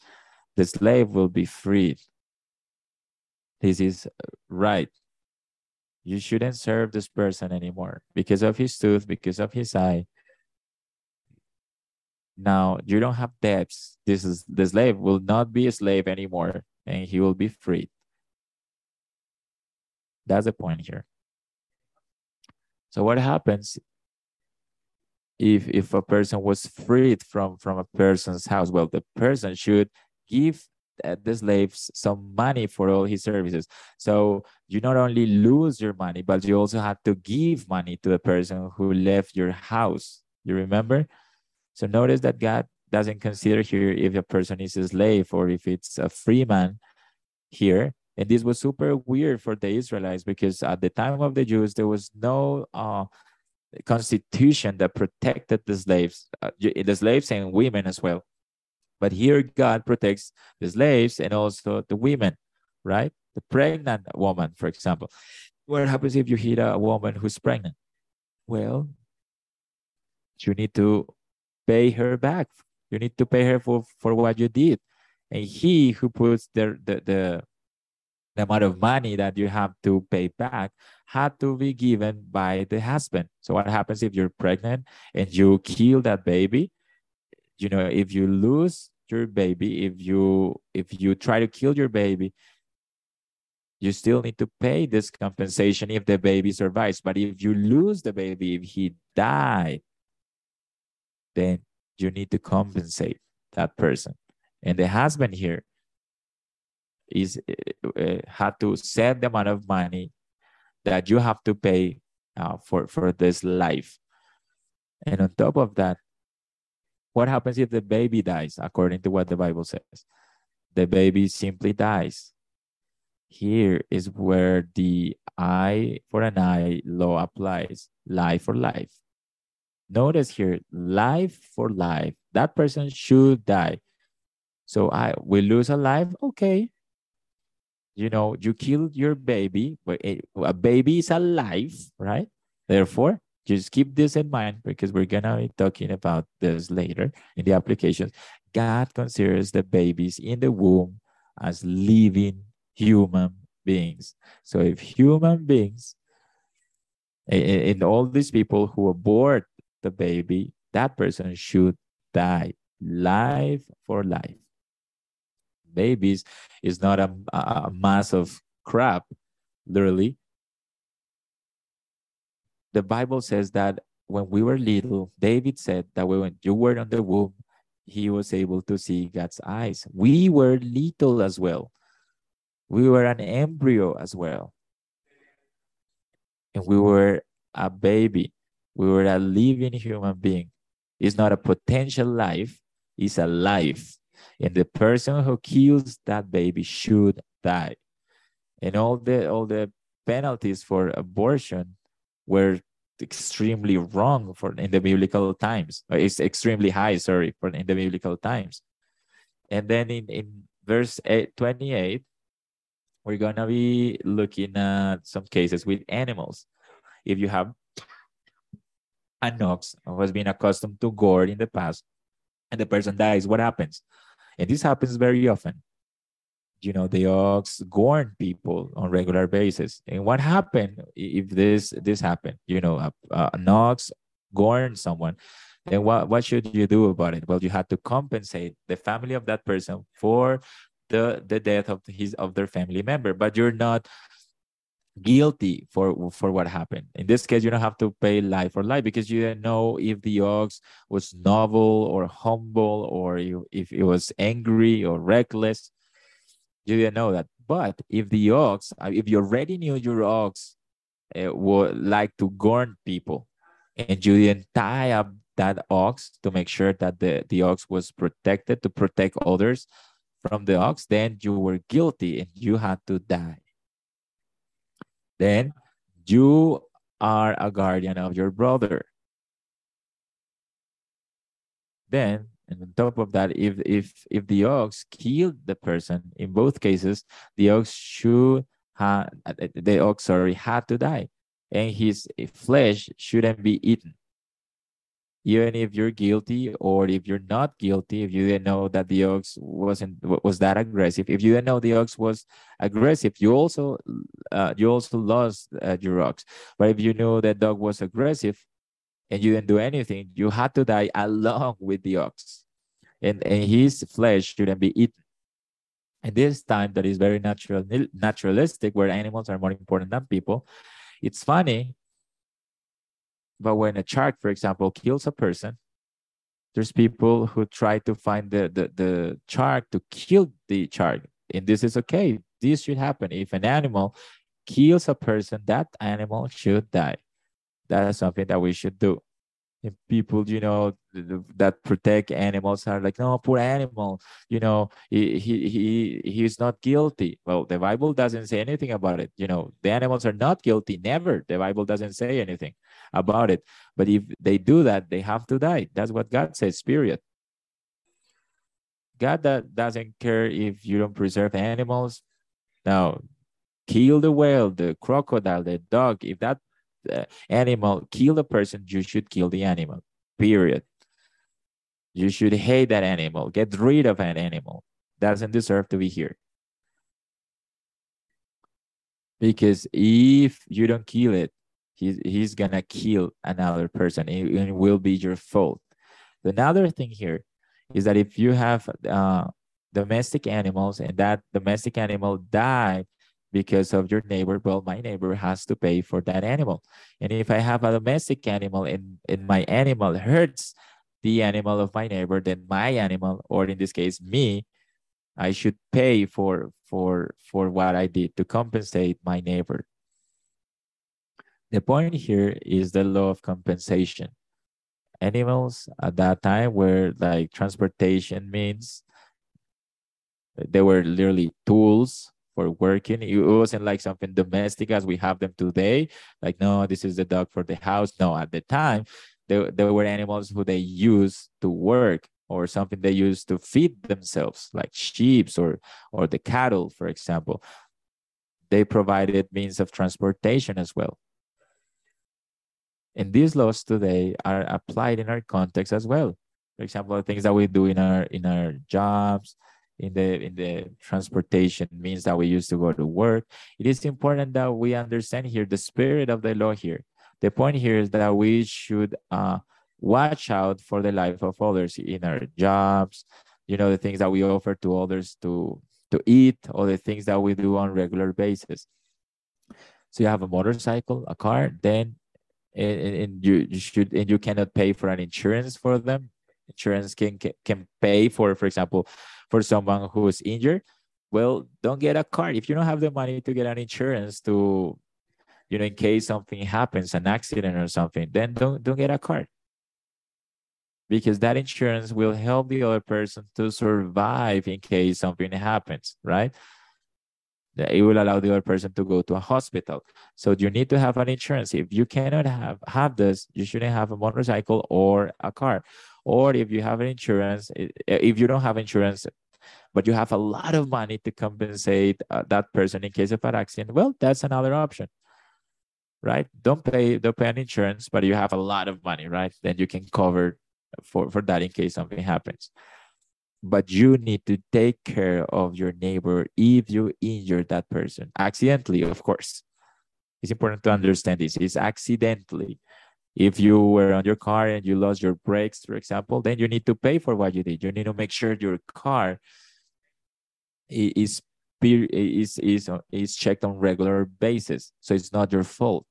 the slave will be freed this is right. You shouldn't serve this person anymore. Because of his tooth because of his eye. Now you don't have debts. This is the slave will not be a slave anymore and he will be freed that's the point here. So what happens if if a person was freed from from a person's house? Well, the person should give the slaves some money for all his services. So you not only lose your money, but you also have to give money to the person who left your house. You remember? So notice that God doesn't consider here if a person is a slave or if it's a free man here. And this was super weird for the Israelites because at the time of the Jews, there was no uh, constitution that protected the slaves, uh, the slaves and women as well. But here, God protects the slaves and also the women, right? The pregnant woman, for example. What happens if you hit a woman who's pregnant? Well, you need to pay her back. You need to pay her for, for what you did. And he who puts the, the, the the amount of money that you have to pay back had to be given by the husband. So what happens if you're pregnant and you kill that baby? You know, if you lose your baby, if you if you try to kill your baby, you still need to pay this compensation if the baby survives. But if you lose the baby, if he died, then you need to compensate that person. And the husband here is uh, had to set the amount of money that you have to pay uh, for for this life and on top of that what happens if the baby dies according to what the bible says? The baby simply dies. Here is where the eye for an eye law applies life for life. Notice here life for life. That person should die. So i will lose a life? Okay. You know, you killed your baby, but a baby is alive, right? Therefore, just keep this in mind because we're going to be talking about this later in the applications. God considers the babies in the womb as living human beings. So if human beings, and all these people who abort the baby, that person should die. Life for life babies is not a, a mass of crap, literally. The Bible says that when we were little, David said that when you were on the womb, he was able to see God's eyes. We were little as well. We were an embryo as well. And we were a baby. We were a living human being. It's not a potential life, it's a life and the person who kills that baby should die and all the all the penalties for abortion were extremely wrong for in the biblical times. Uh, it's extremely high sorry for in the biblical times. And then in in verse 8, 28 we're going to be looking at some cases with animals. If you have an ox who has been accustomed to gore in the past and the person dies what happens? And this happens very often. You know, the ox gorn people on regular basis. And what happened if this this happened? You know, a, an ox gorn someone. Then what, what should you do about it? Well, you had to compensate the family of that person for the the death of his of their family member. But you're not guilty for for what happened. In this case, you don't have to pay life for life because you didn't know if the ox was noble or humble or if it was angry or reckless. You didn't know that. But if the ox, uh, if you already knew your ox uh, would like to gorn people, and you didn't tie up that ox to make sure that the, the ox was protected to protect others from the ox, then you were guilty and you had to die then you are a guardian of your brother. Then, and on top of that, if if if the ox killed the person, in both cases, the ox should have the ox sorry had to die, and his flesh shouldn't be eaten even if you're guilty or if you're not guilty, if you didn't know that the ox wasn't was that aggressive, if you didn't know the ox was aggressive, you also uh, you also lost uh, your ox. But if you knew that dog was aggressive and you didn't do anything, you had to die along with the ox, and and his flesh shouldn't be eaten. And this time that is very natural naturalistic, where animals are more important than people. It's funny but when a shark, for example, kills a person, there's people who try to find the, the, the shark to kill the shark. And this is okay. This should happen. If an animal kills a person, that animal should die. That is something that we should do. And people you know that protect animals are like no poor animal you know he he he he's not guilty. Well the bible doesn't say anything about it you know. The animals are not guilty never. The bible doesn't say anything about it. But if they do that they have to die. That's what god says period. God that doesn't care if you don't preserve animals. Now kill the whale the crocodile the dog. If that uh, animal kill the person, you should kill the animal. Period. You should hate that animal. Get rid of that animal. Doesn't deserve to be here. Because if you don't kill it, he's, he's gonna kill another person. It, it will be your fault. Another thing here is that if you have uh, domestic animals and that domestic animal died because of your neighbor, well, my neighbor has to pay for that animal. And if I have a domestic animal and, and my animal hurts the animal of my neighbor, then my animal, or in this case, me, I should pay for for for what I did to compensate my neighbor. The point here is the law of compensation. Animals at that time were like transportation means they were literally tools for working. It wasn't like something domestic as we have them today. Like, no, this is the dog for the house. No, at the time, there, there were animals who they used to work or something they used to feed themselves, like sheep or, or the cattle, for example. They provided means of transportation as well. And these laws today are applied in our context as well. For example, the things that we do in our in our jobs, in the in the transportation means that we used to go to work. It is important that we understand here the spirit of the law here. The point here is that we should uh, watch out for the life of others in our jobs you know the things that we offer to others to to eat or the things that we do on regular basis. So you have a motorcycle a car then and, and you, you should and you cannot pay for an insurance for them insurance can can can pay for for example for someone who is injured, well, don't get a car. If you don't have the money to get an insurance to, you know, in case something happens, an accident or something, then don't don't get a car. Because that insurance will help the other person to survive in case something happens, right? It will allow the other person to go to a hospital. So you need to have an insurance. If you cannot have, have this, you shouldn't have a motorcycle or a car. Or if you have an insurance, if you don't have insurance, but you have a lot of money to compensate uh, that person in case of an accident, well, that's another option, right? Don't pay, don't pay an insurance, but you have a lot of money, right? Then you can cover for, for that in case something happens. But you need to take care of your neighbor if you injure that person accidentally, of course. It's important to understand this. It's accidentally. If you were on your car and you lost your brakes, for example, then you need to pay for what you did. You need to make sure your car is is is is checked on regular basis. So it's not your fault.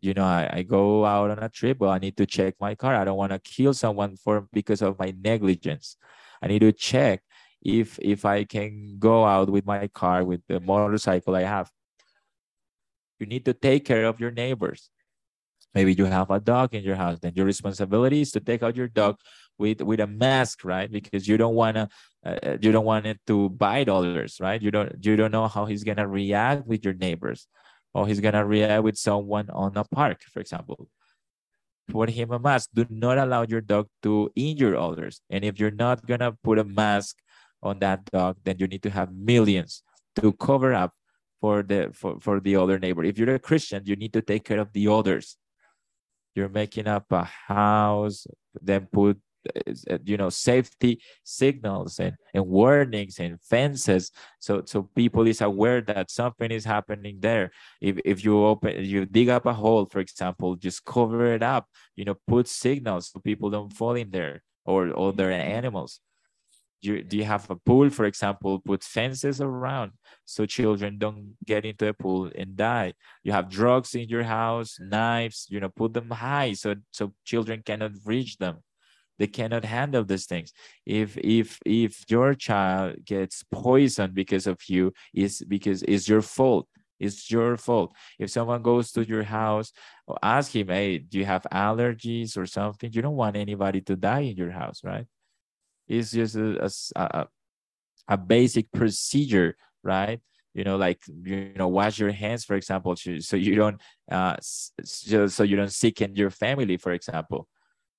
You know, I, I go out on a trip, but I need to check my car. I don't want to kill someone for because of my negligence. I need to check if if I can go out with my car with the motorcycle I have. You need to take care of your neighbors. Maybe you have a dog in your house, then your responsibility is to take out your dog with with a mask, right? Because you don't wanna uh, uh, you don't want it to bite others, right? You don't you don't know how he's gonna react with your neighbors, or he's gonna react with someone on a park, for example. Put him a mask. Do not allow your dog to injure others. And if you're not gonna put a mask on that dog, then you need to have millions to cover up for the for, for the other neighbor. If you're a Christian, you need to take care of the others. You're making up a house, then put uh, you know safety signals and, and warnings and fences. So so people is aware that something is happening there. If, if you open you dig up a hole for example just cover it up you know put signals so people don't fall in there or other animals you do you have a pool for example put fences around so children don't get into a pool and die? You have drugs in your house knives you know put them high so so children cannot reach them. They cannot handle these things. If if if your child gets poisoned because of you is because it's your fault. It's your fault. If someone goes to your house ask him hey do you have allergies or something? You don't want anybody to die in your house right it's just a, a, a basic procedure right? You know like you know wash your hands for example so you don't uh so you don't sicken your family for example.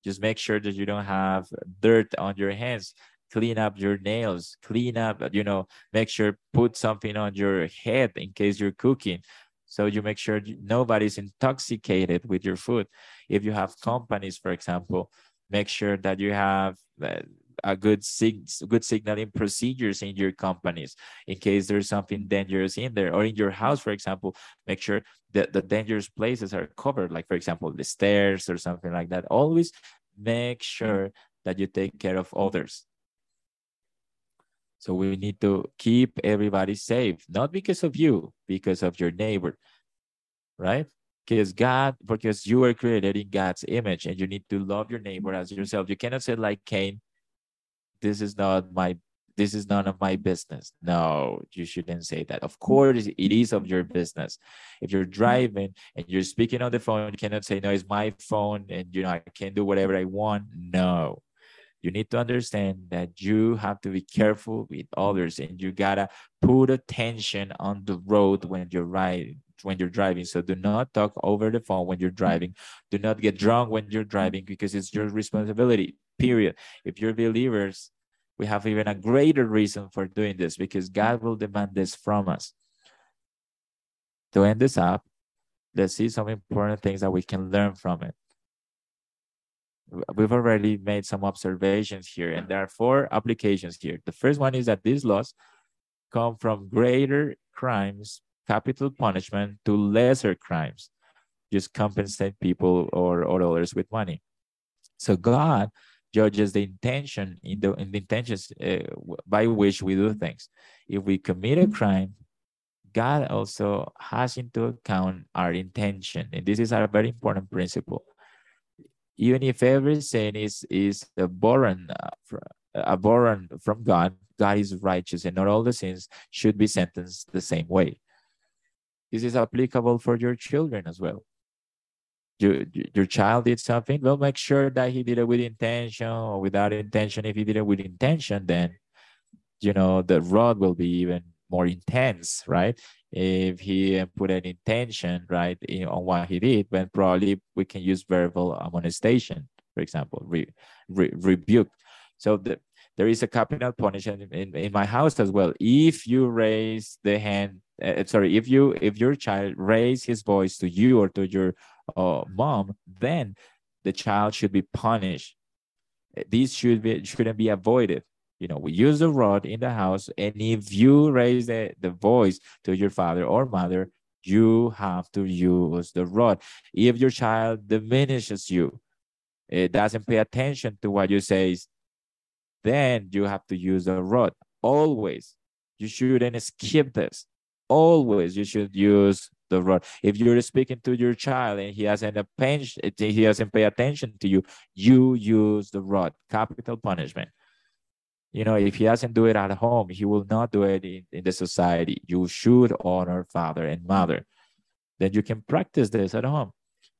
Just make sure that you don't have dirt on your hands. Clean up your nails. Clean up you know make sure put something on your head in case you're cooking. So you make sure nobody's intoxicated with your food. If you have companies for example make sure that you have uh, a good sig- good signaling procedures in your companies in case there's something dangerous in there or in your house for example make sure that the dangerous places are covered like for example the stairs or something like that. Always make sure that you take care of others. So we need to keep everybody safe not because of you because of your neighbor right? Because God, because you were created in God's image and you need to love your neighbor as yourself. You cannot say like Cain, this is not my this is none of my business. No, you shouldn't say that. Of course, it is of your business. If you're driving and you're speaking on the phone, you cannot say, no, it's my phone and you know I can do whatever I want. No. You need to understand that you have to be careful with others and you gotta put attention on the road when you're riding when you're driving. So do not talk over the phone when you're driving. Do not get drunk when you're driving because it's your responsibility period. If you're believers, we have even a greater reason for doing this because God will demand this from us. To end this up, let's see some important things that we can learn from it. We've already made some observations here, and there are four applications here. The first one is that these laws come from greater crimes, capital punishment, to lesser crimes, just compensate people or, or others with money. So God judges the intention in the, in the intentions uh, by which we do things. If we commit a crime, God also has into account our intention, and this is a very important principle. Even if every sin is is abhorrent, uh, abhorrent from God, God is righteous, and not all the sins should be sentenced the same way. This is applicable for your children as well your, your child did something, well, make sure that he did it with intention or without intention. If he did it with intention, then, you know, the rod will be even more intense, right? If he put an intention, right, in, on what he did, then probably we can use verbal amonestation, for example, re, re, rebuke. So the, there is a capital punishment in, in, my house as well. If you raise the hand, uh, sorry, if you if your child raise his voice to you or to your uh, mom, then the child should be punished. These should be shouldn't be avoided. You know, we use the rod in the house, and if you raise the, the voice to your father or mother, you have to use the rod. If your child diminishes you, it doesn't pay attention to what you say, then you have to use the rod always. You shouldn't skip this. Always you should use the rod. If you're speaking to your child and he hasn't attention, he hasn't pay attention to you, you use the rod, capital punishment. You know, if he doesn't do it at home, he will not do it in, in the society. You should honor father and mother. Then you can practice this at home.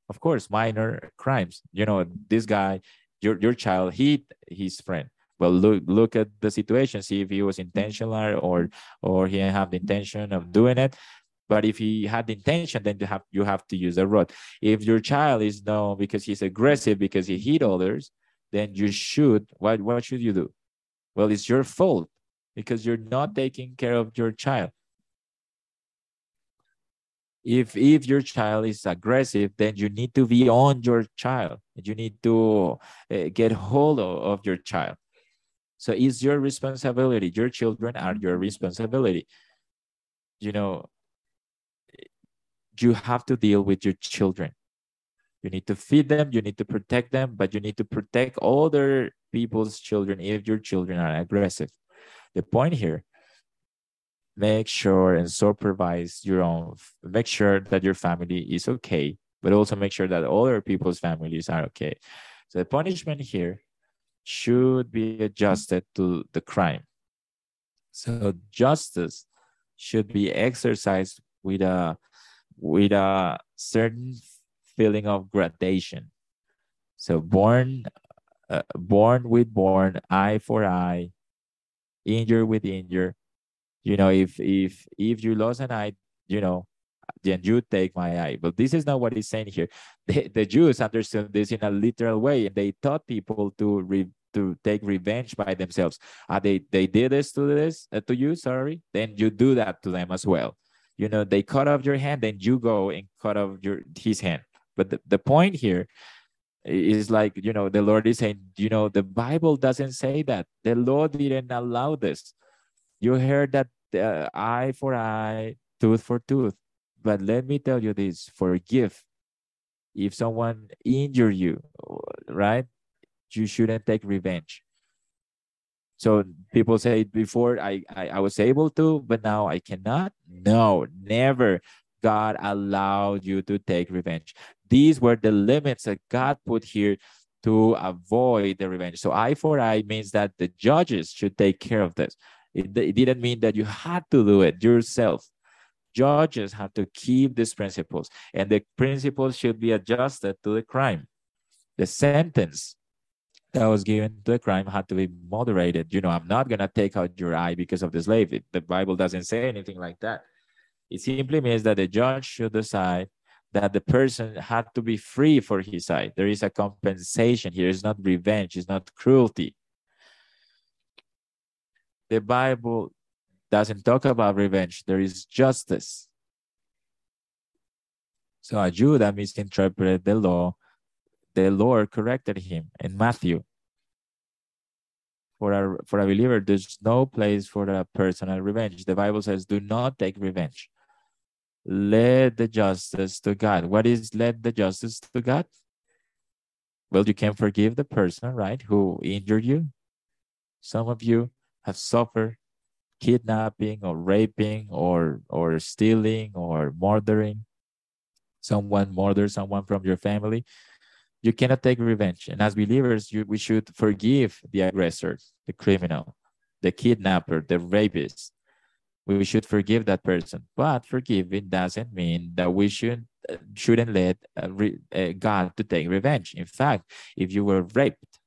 Of course, minor crimes. You know, this guy, your your child hit his friend. Well, look look at the situation, see if he was intentional or or he didn't have the intention of doing it. But if he had the intention, then you have you have to use a rod. If your child is known because he's aggressive because he hit others, then you should what what should you do? Well, it's your fault because you're not taking care of your child. If if your child is aggressive, then you need to be on your child. You need to uh, get hold of, of your child. So it's your responsibility. Your children are your responsibility. You know, you have to deal with your children. You need to feed them, you need to protect them, but you need to protect other people's children if your children are aggressive. The point here, make sure and supervise your own, make sure that your family is okay, but also make sure that other people's families are okay. So the punishment here should be adjusted to the crime. So justice should be exercised with a with a certain feeling of gradation. So born, uh, born with born, eye for eye, injure with injure. You know, if if if you lost an eye, you know, then you take my eye. But this is not what he's saying here. The, the Jews understood this in a literal way, and they taught people to re, to take revenge by themselves. Uh, they they did this to this uh, to you, sorry, then you do that to them as well you know they cut off your hand then you go and cut off your his hand. But the, the point here is like you know the lord is saying you know the bible doesn't say that. The lord didn't allow this. You heard that uh, eye for eye tooth for tooth. But let me tell you this forgive if someone injure you right you shouldn't take revenge so people say before I, I, I was able to, but now I cannot. No, never. God allowed you to take revenge. These were the limits that God put here to avoid the revenge. So eye for eye means that the judges should take care of this. It, it didn't mean that you had to do it yourself. Judges have to keep these principles, and the principles should be adjusted to the crime. The sentence that was given to the crime had to be moderated. You know, I'm not going to take out your eye because of the slave. The Bible doesn't say anything like that. It simply means that the judge should decide that the person had to be free for his side. There is a compensation here. It's not revenge, it's not cruelty. The Bible doesn't talk about revenge, there is justice. So a Jew that misinterpreted the law the Lord corrected him in Matthew. For a, for a believer, there's no place for a personal revenge. The Bible says, do not take revenge. Let the justice to God. What is let the justice to God? Well, you can forgive the person, right, who injured you. Some of you have suffered kidnapping or raping or or stealing or murdering someone murder someone from your family you cannot take revenge. And as believers, you, we should forgive the aggressor, the criminal, the kidnapper, the rapist. We should forgive that person. But forgiving doesn't mean that we should shouldn't let uh, re, uh, God to take revenge. In fact, if you were raped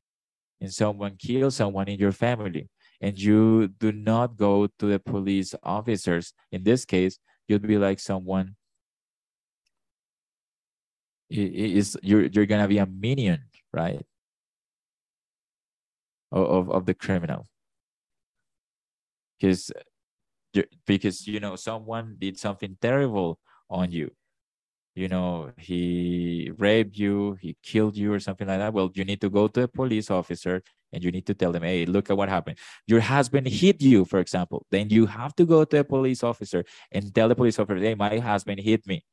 and someone killed someone in your family, and you do not go to the police officers, in this case, you'd be like someone is you're you're gonna be a minion, right? Of of the criminal. Because because you know someone did something terrible on you. You know he raped you he killed you or something like that. Well you need to go to a police officer and you need to tell them hey look at what happened. Your husband hit you for example. Then you have to go to a police officer and tell the police officer hey my husband hit me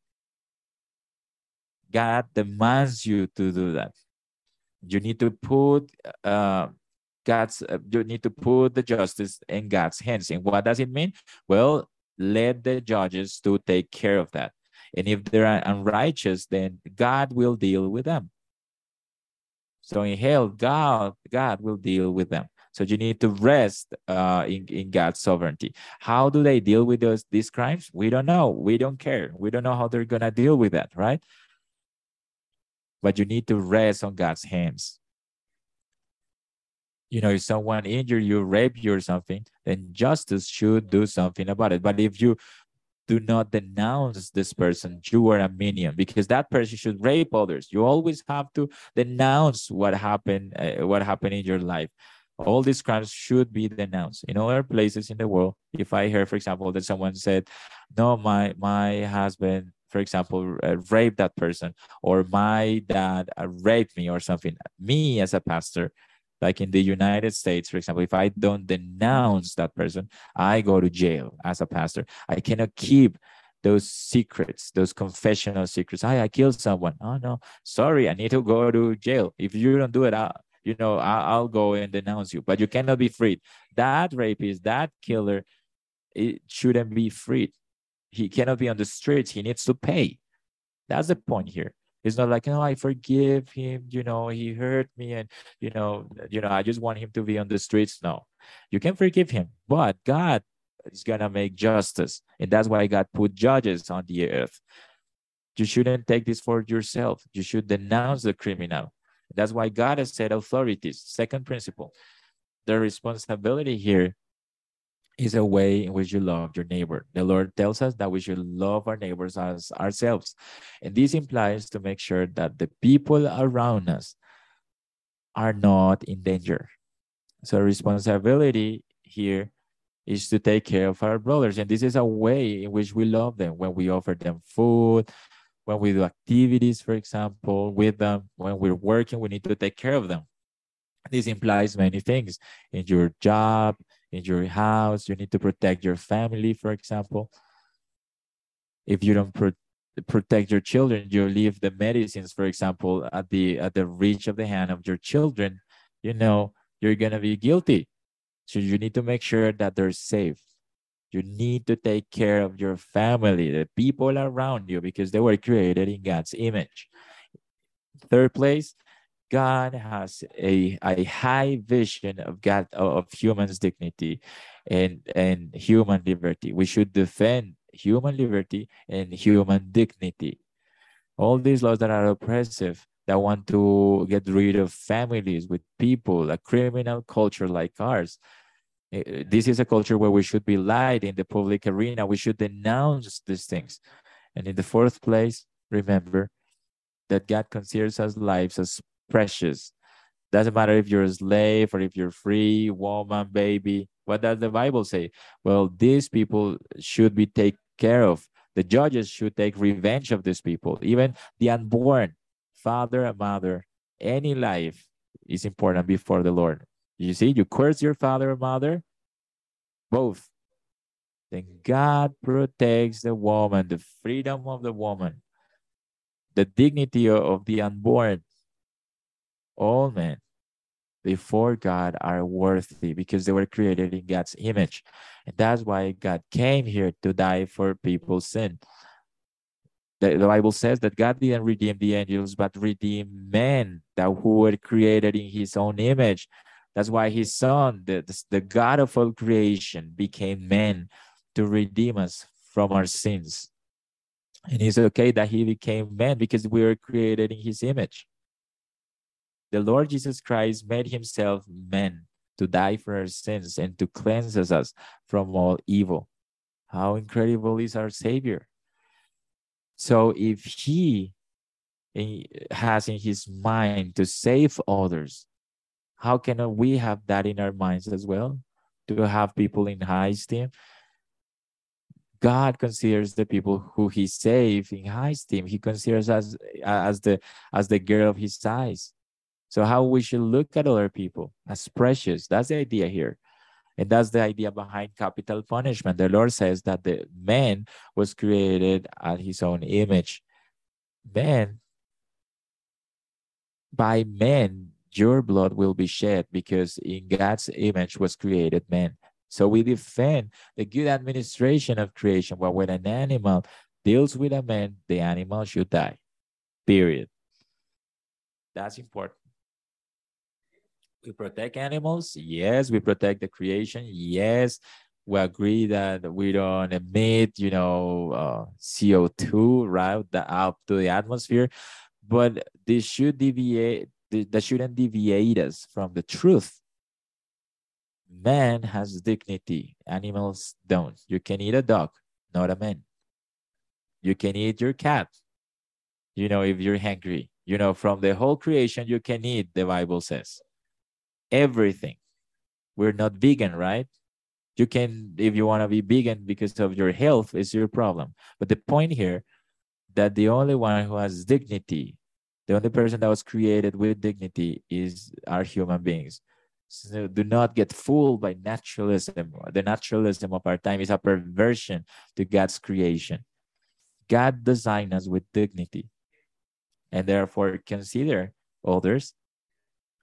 God demands you to do that. You need to put uh, God's uh, you need to put the justice in God's hands. And what does it mean? Well, let the judges to take care of that. And if they're unrighteous, then God will deal with them. So in hell, God, God will deal with them. So you need to rest uh, in, in God's sovereignty. How do they deal with those these crimes? We don't know. We don't care. We don't know how they're gonna deal with that, right? But you need to rest on God's hands you know, if someone injured you, rape you or something, then justice should do something about it. But if you do not denounce this person, you are a minion because that person should rape others. You always have to denounce what happened, uh, what happened in your life. All these crimes should be denounced. In other places in the world, if I hear, for example, that someone said, "No, my my husband for example, uh, raped that person, or my dad uh, raped me, or something. Me as a pastor, like in the United States, for example, if I don't denounce that person, I go to jail as a pastor. I cannot keep those secrets, those confessional secrets. I, I killed someone. Oh no, sorry, I need to go to jail. If you don't do it, I, you know, I, I'll go and denounce you. But you cannot be freed. That rapist, that killer, it shouldn't be freed. He cannot be on the streets. He needs to pay. That's the point here. It's not like, oh, I forgive him, you know, he hurt me and you know, you know, I just want him to be on the streets. No. You can forgive him, but God is gonna make justice. And that's why God put judges on the earth. You shouldn't take this for yourself. You should denounce the criminal. That's why God has set authorities. Second principle. The responsibility here is a way in which you love your neighbor. The Lord tells us that we should love our neighbors as ourselves. And this implies to make sure that the people around us are not in danger. So responsibility here is to take care of our brothers. And this is a way in which we love them when we offer them food, when we do activities, for example, with them, when we're working, we need to take care of them. This implies many things in your job, in your house. You need to protect your family, for example. If you don't pro protect your children, you leave the medicines, for example, at the at the reach of the hand of your children. You know you're gonna be guilty. So you need to make sure that they're safe. You need to take care of your family, the people around you, because they were created in God's image. Third place, God has a, a high vision of God of human's dignity and, and human liberty. We should defend human liberty and human dignity. All these laws that are oppressive, that want to get rid of families with people, a criminal culture like ours. Eh, this is a culture where we should be light in the public arena. We should denounce these things. And in the fourth place, remember that God considers us lives as precious. Doesn't matter if you're a slave or if you're free, woman, baby. What does the Bible say? Well, these people should be taken care of. The judges should take revenge of these people. Even the unborn, father and mother, any life is important before the Lord. You see, you curse your father or mother, both. Then God protects the woman, the freedom of the woman, the dignity of the unborn, all men before God are worthy because they were created in God's image. And that's why God came here to die for people's sin. The, the Bible says that God didn't redeem the angels, but redeemed men that who were created in his own image. That's why his son, the, the God of all creation, became man to redeem us from our sins. And it's okay that he became man because we were created in his image the Lord Jesus Christ made himself man to die for our sins and to cleanse us from all evil. How incredible is our Savior! So if he eh, has in his mind to save others, how can we have that in our minds as well? To have people in high esteem? God considers the people who he saved in high esteem. He considers us as the as the girl of his eyes. So how we should look at other people as precious. That's the idea here. And that's the idea behind capital punishment. The Lord says that the man was created at his own image. Man, by man, your blood will be shed because in God's image was created man. So we defend the good administration of creation. But when an animal deals with a man, the animal should die. Period. That's important. We protect animals. Yes, we protect the creation. Yes, we agree that we don't emit, you know, uh, CO2 right the, up to the atmosphere, but this should deviate. That shouldn't deviate us from the truth. Man has dignity. Animals don't. You can eat a dog, not a man. You can eat your cat. You know, if you're hungry, you know, from the whole creation, you can eat. The Bible says everything. We're not vegan, right? you can if you want to be vegan because of your health is your problem. But the point here that the only one who has dignity the only person that was created with dignity is our human beings. So do not get fooled by naturalism. The naturalism of our time is a perversion to god's creation. God designed us with dignity. And therefore consider others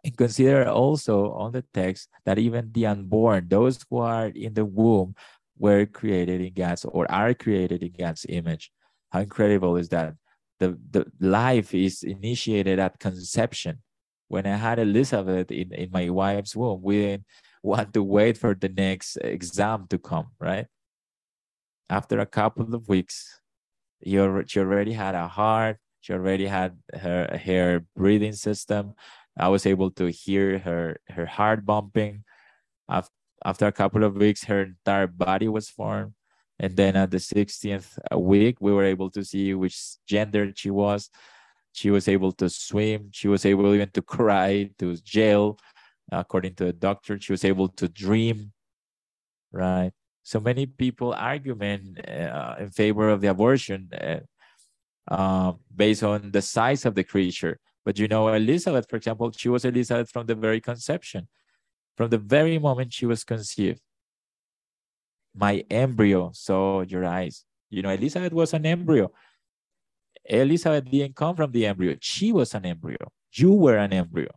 and consider also on the text that even the unborn, those who are in the womb, were created in God's or are created in God's image. How incredible is that? The, the life is initiated at conception. When I had Elizabeth in, in my wife's womb, we didn't want to wait for the next exam to come, right? After a couple of weeks, she already had a heart, she already had her, her breathing system, I was able to hear her her heart bumping. After a couple of weeks, her entire body was formed. And then at the 16th week, we were able to see which gender she was. She was able to swim. She was able even to cry, to jail. According to the doctor, she was able to dream. Right. So many people argument uh, in favor of the abortion uh, uh, based on the size of the creature. But you know, Elizabeth, for example, she was Elizabeth from the very conception, from the very moment she was conceived. My embryo saw your eyes. You know, Elizabeth was an embryo. Elizabeth didn't come from the embryo. She was an embryo. You were an embryo.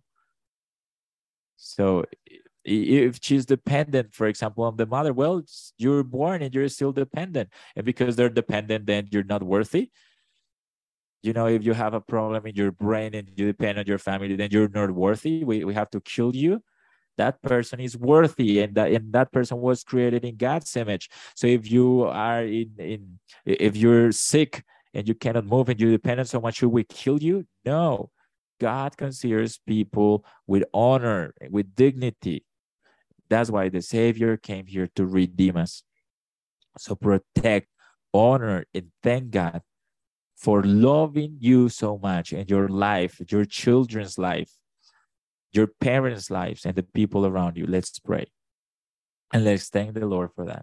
So if she's dependent, for example, on the mother, well, you're born and you're still dependent. And because they're dependent, then you're not worthy you know if you have a problem in your brain and you depend on your family then you're not worthy. We, we have to kill you. That person is worthy and that and that person was created in god's image. So if you are in in if you're sick and you cannot move and you depend on someone should we kill you? No. God considers people with honor with dignity. That's why the savior came here to redeem us. So protect honor and thank god for loving you so much and your life, your children's life, your parents' lives, and the people around you. Let's pray. And let's thank the Lord for that.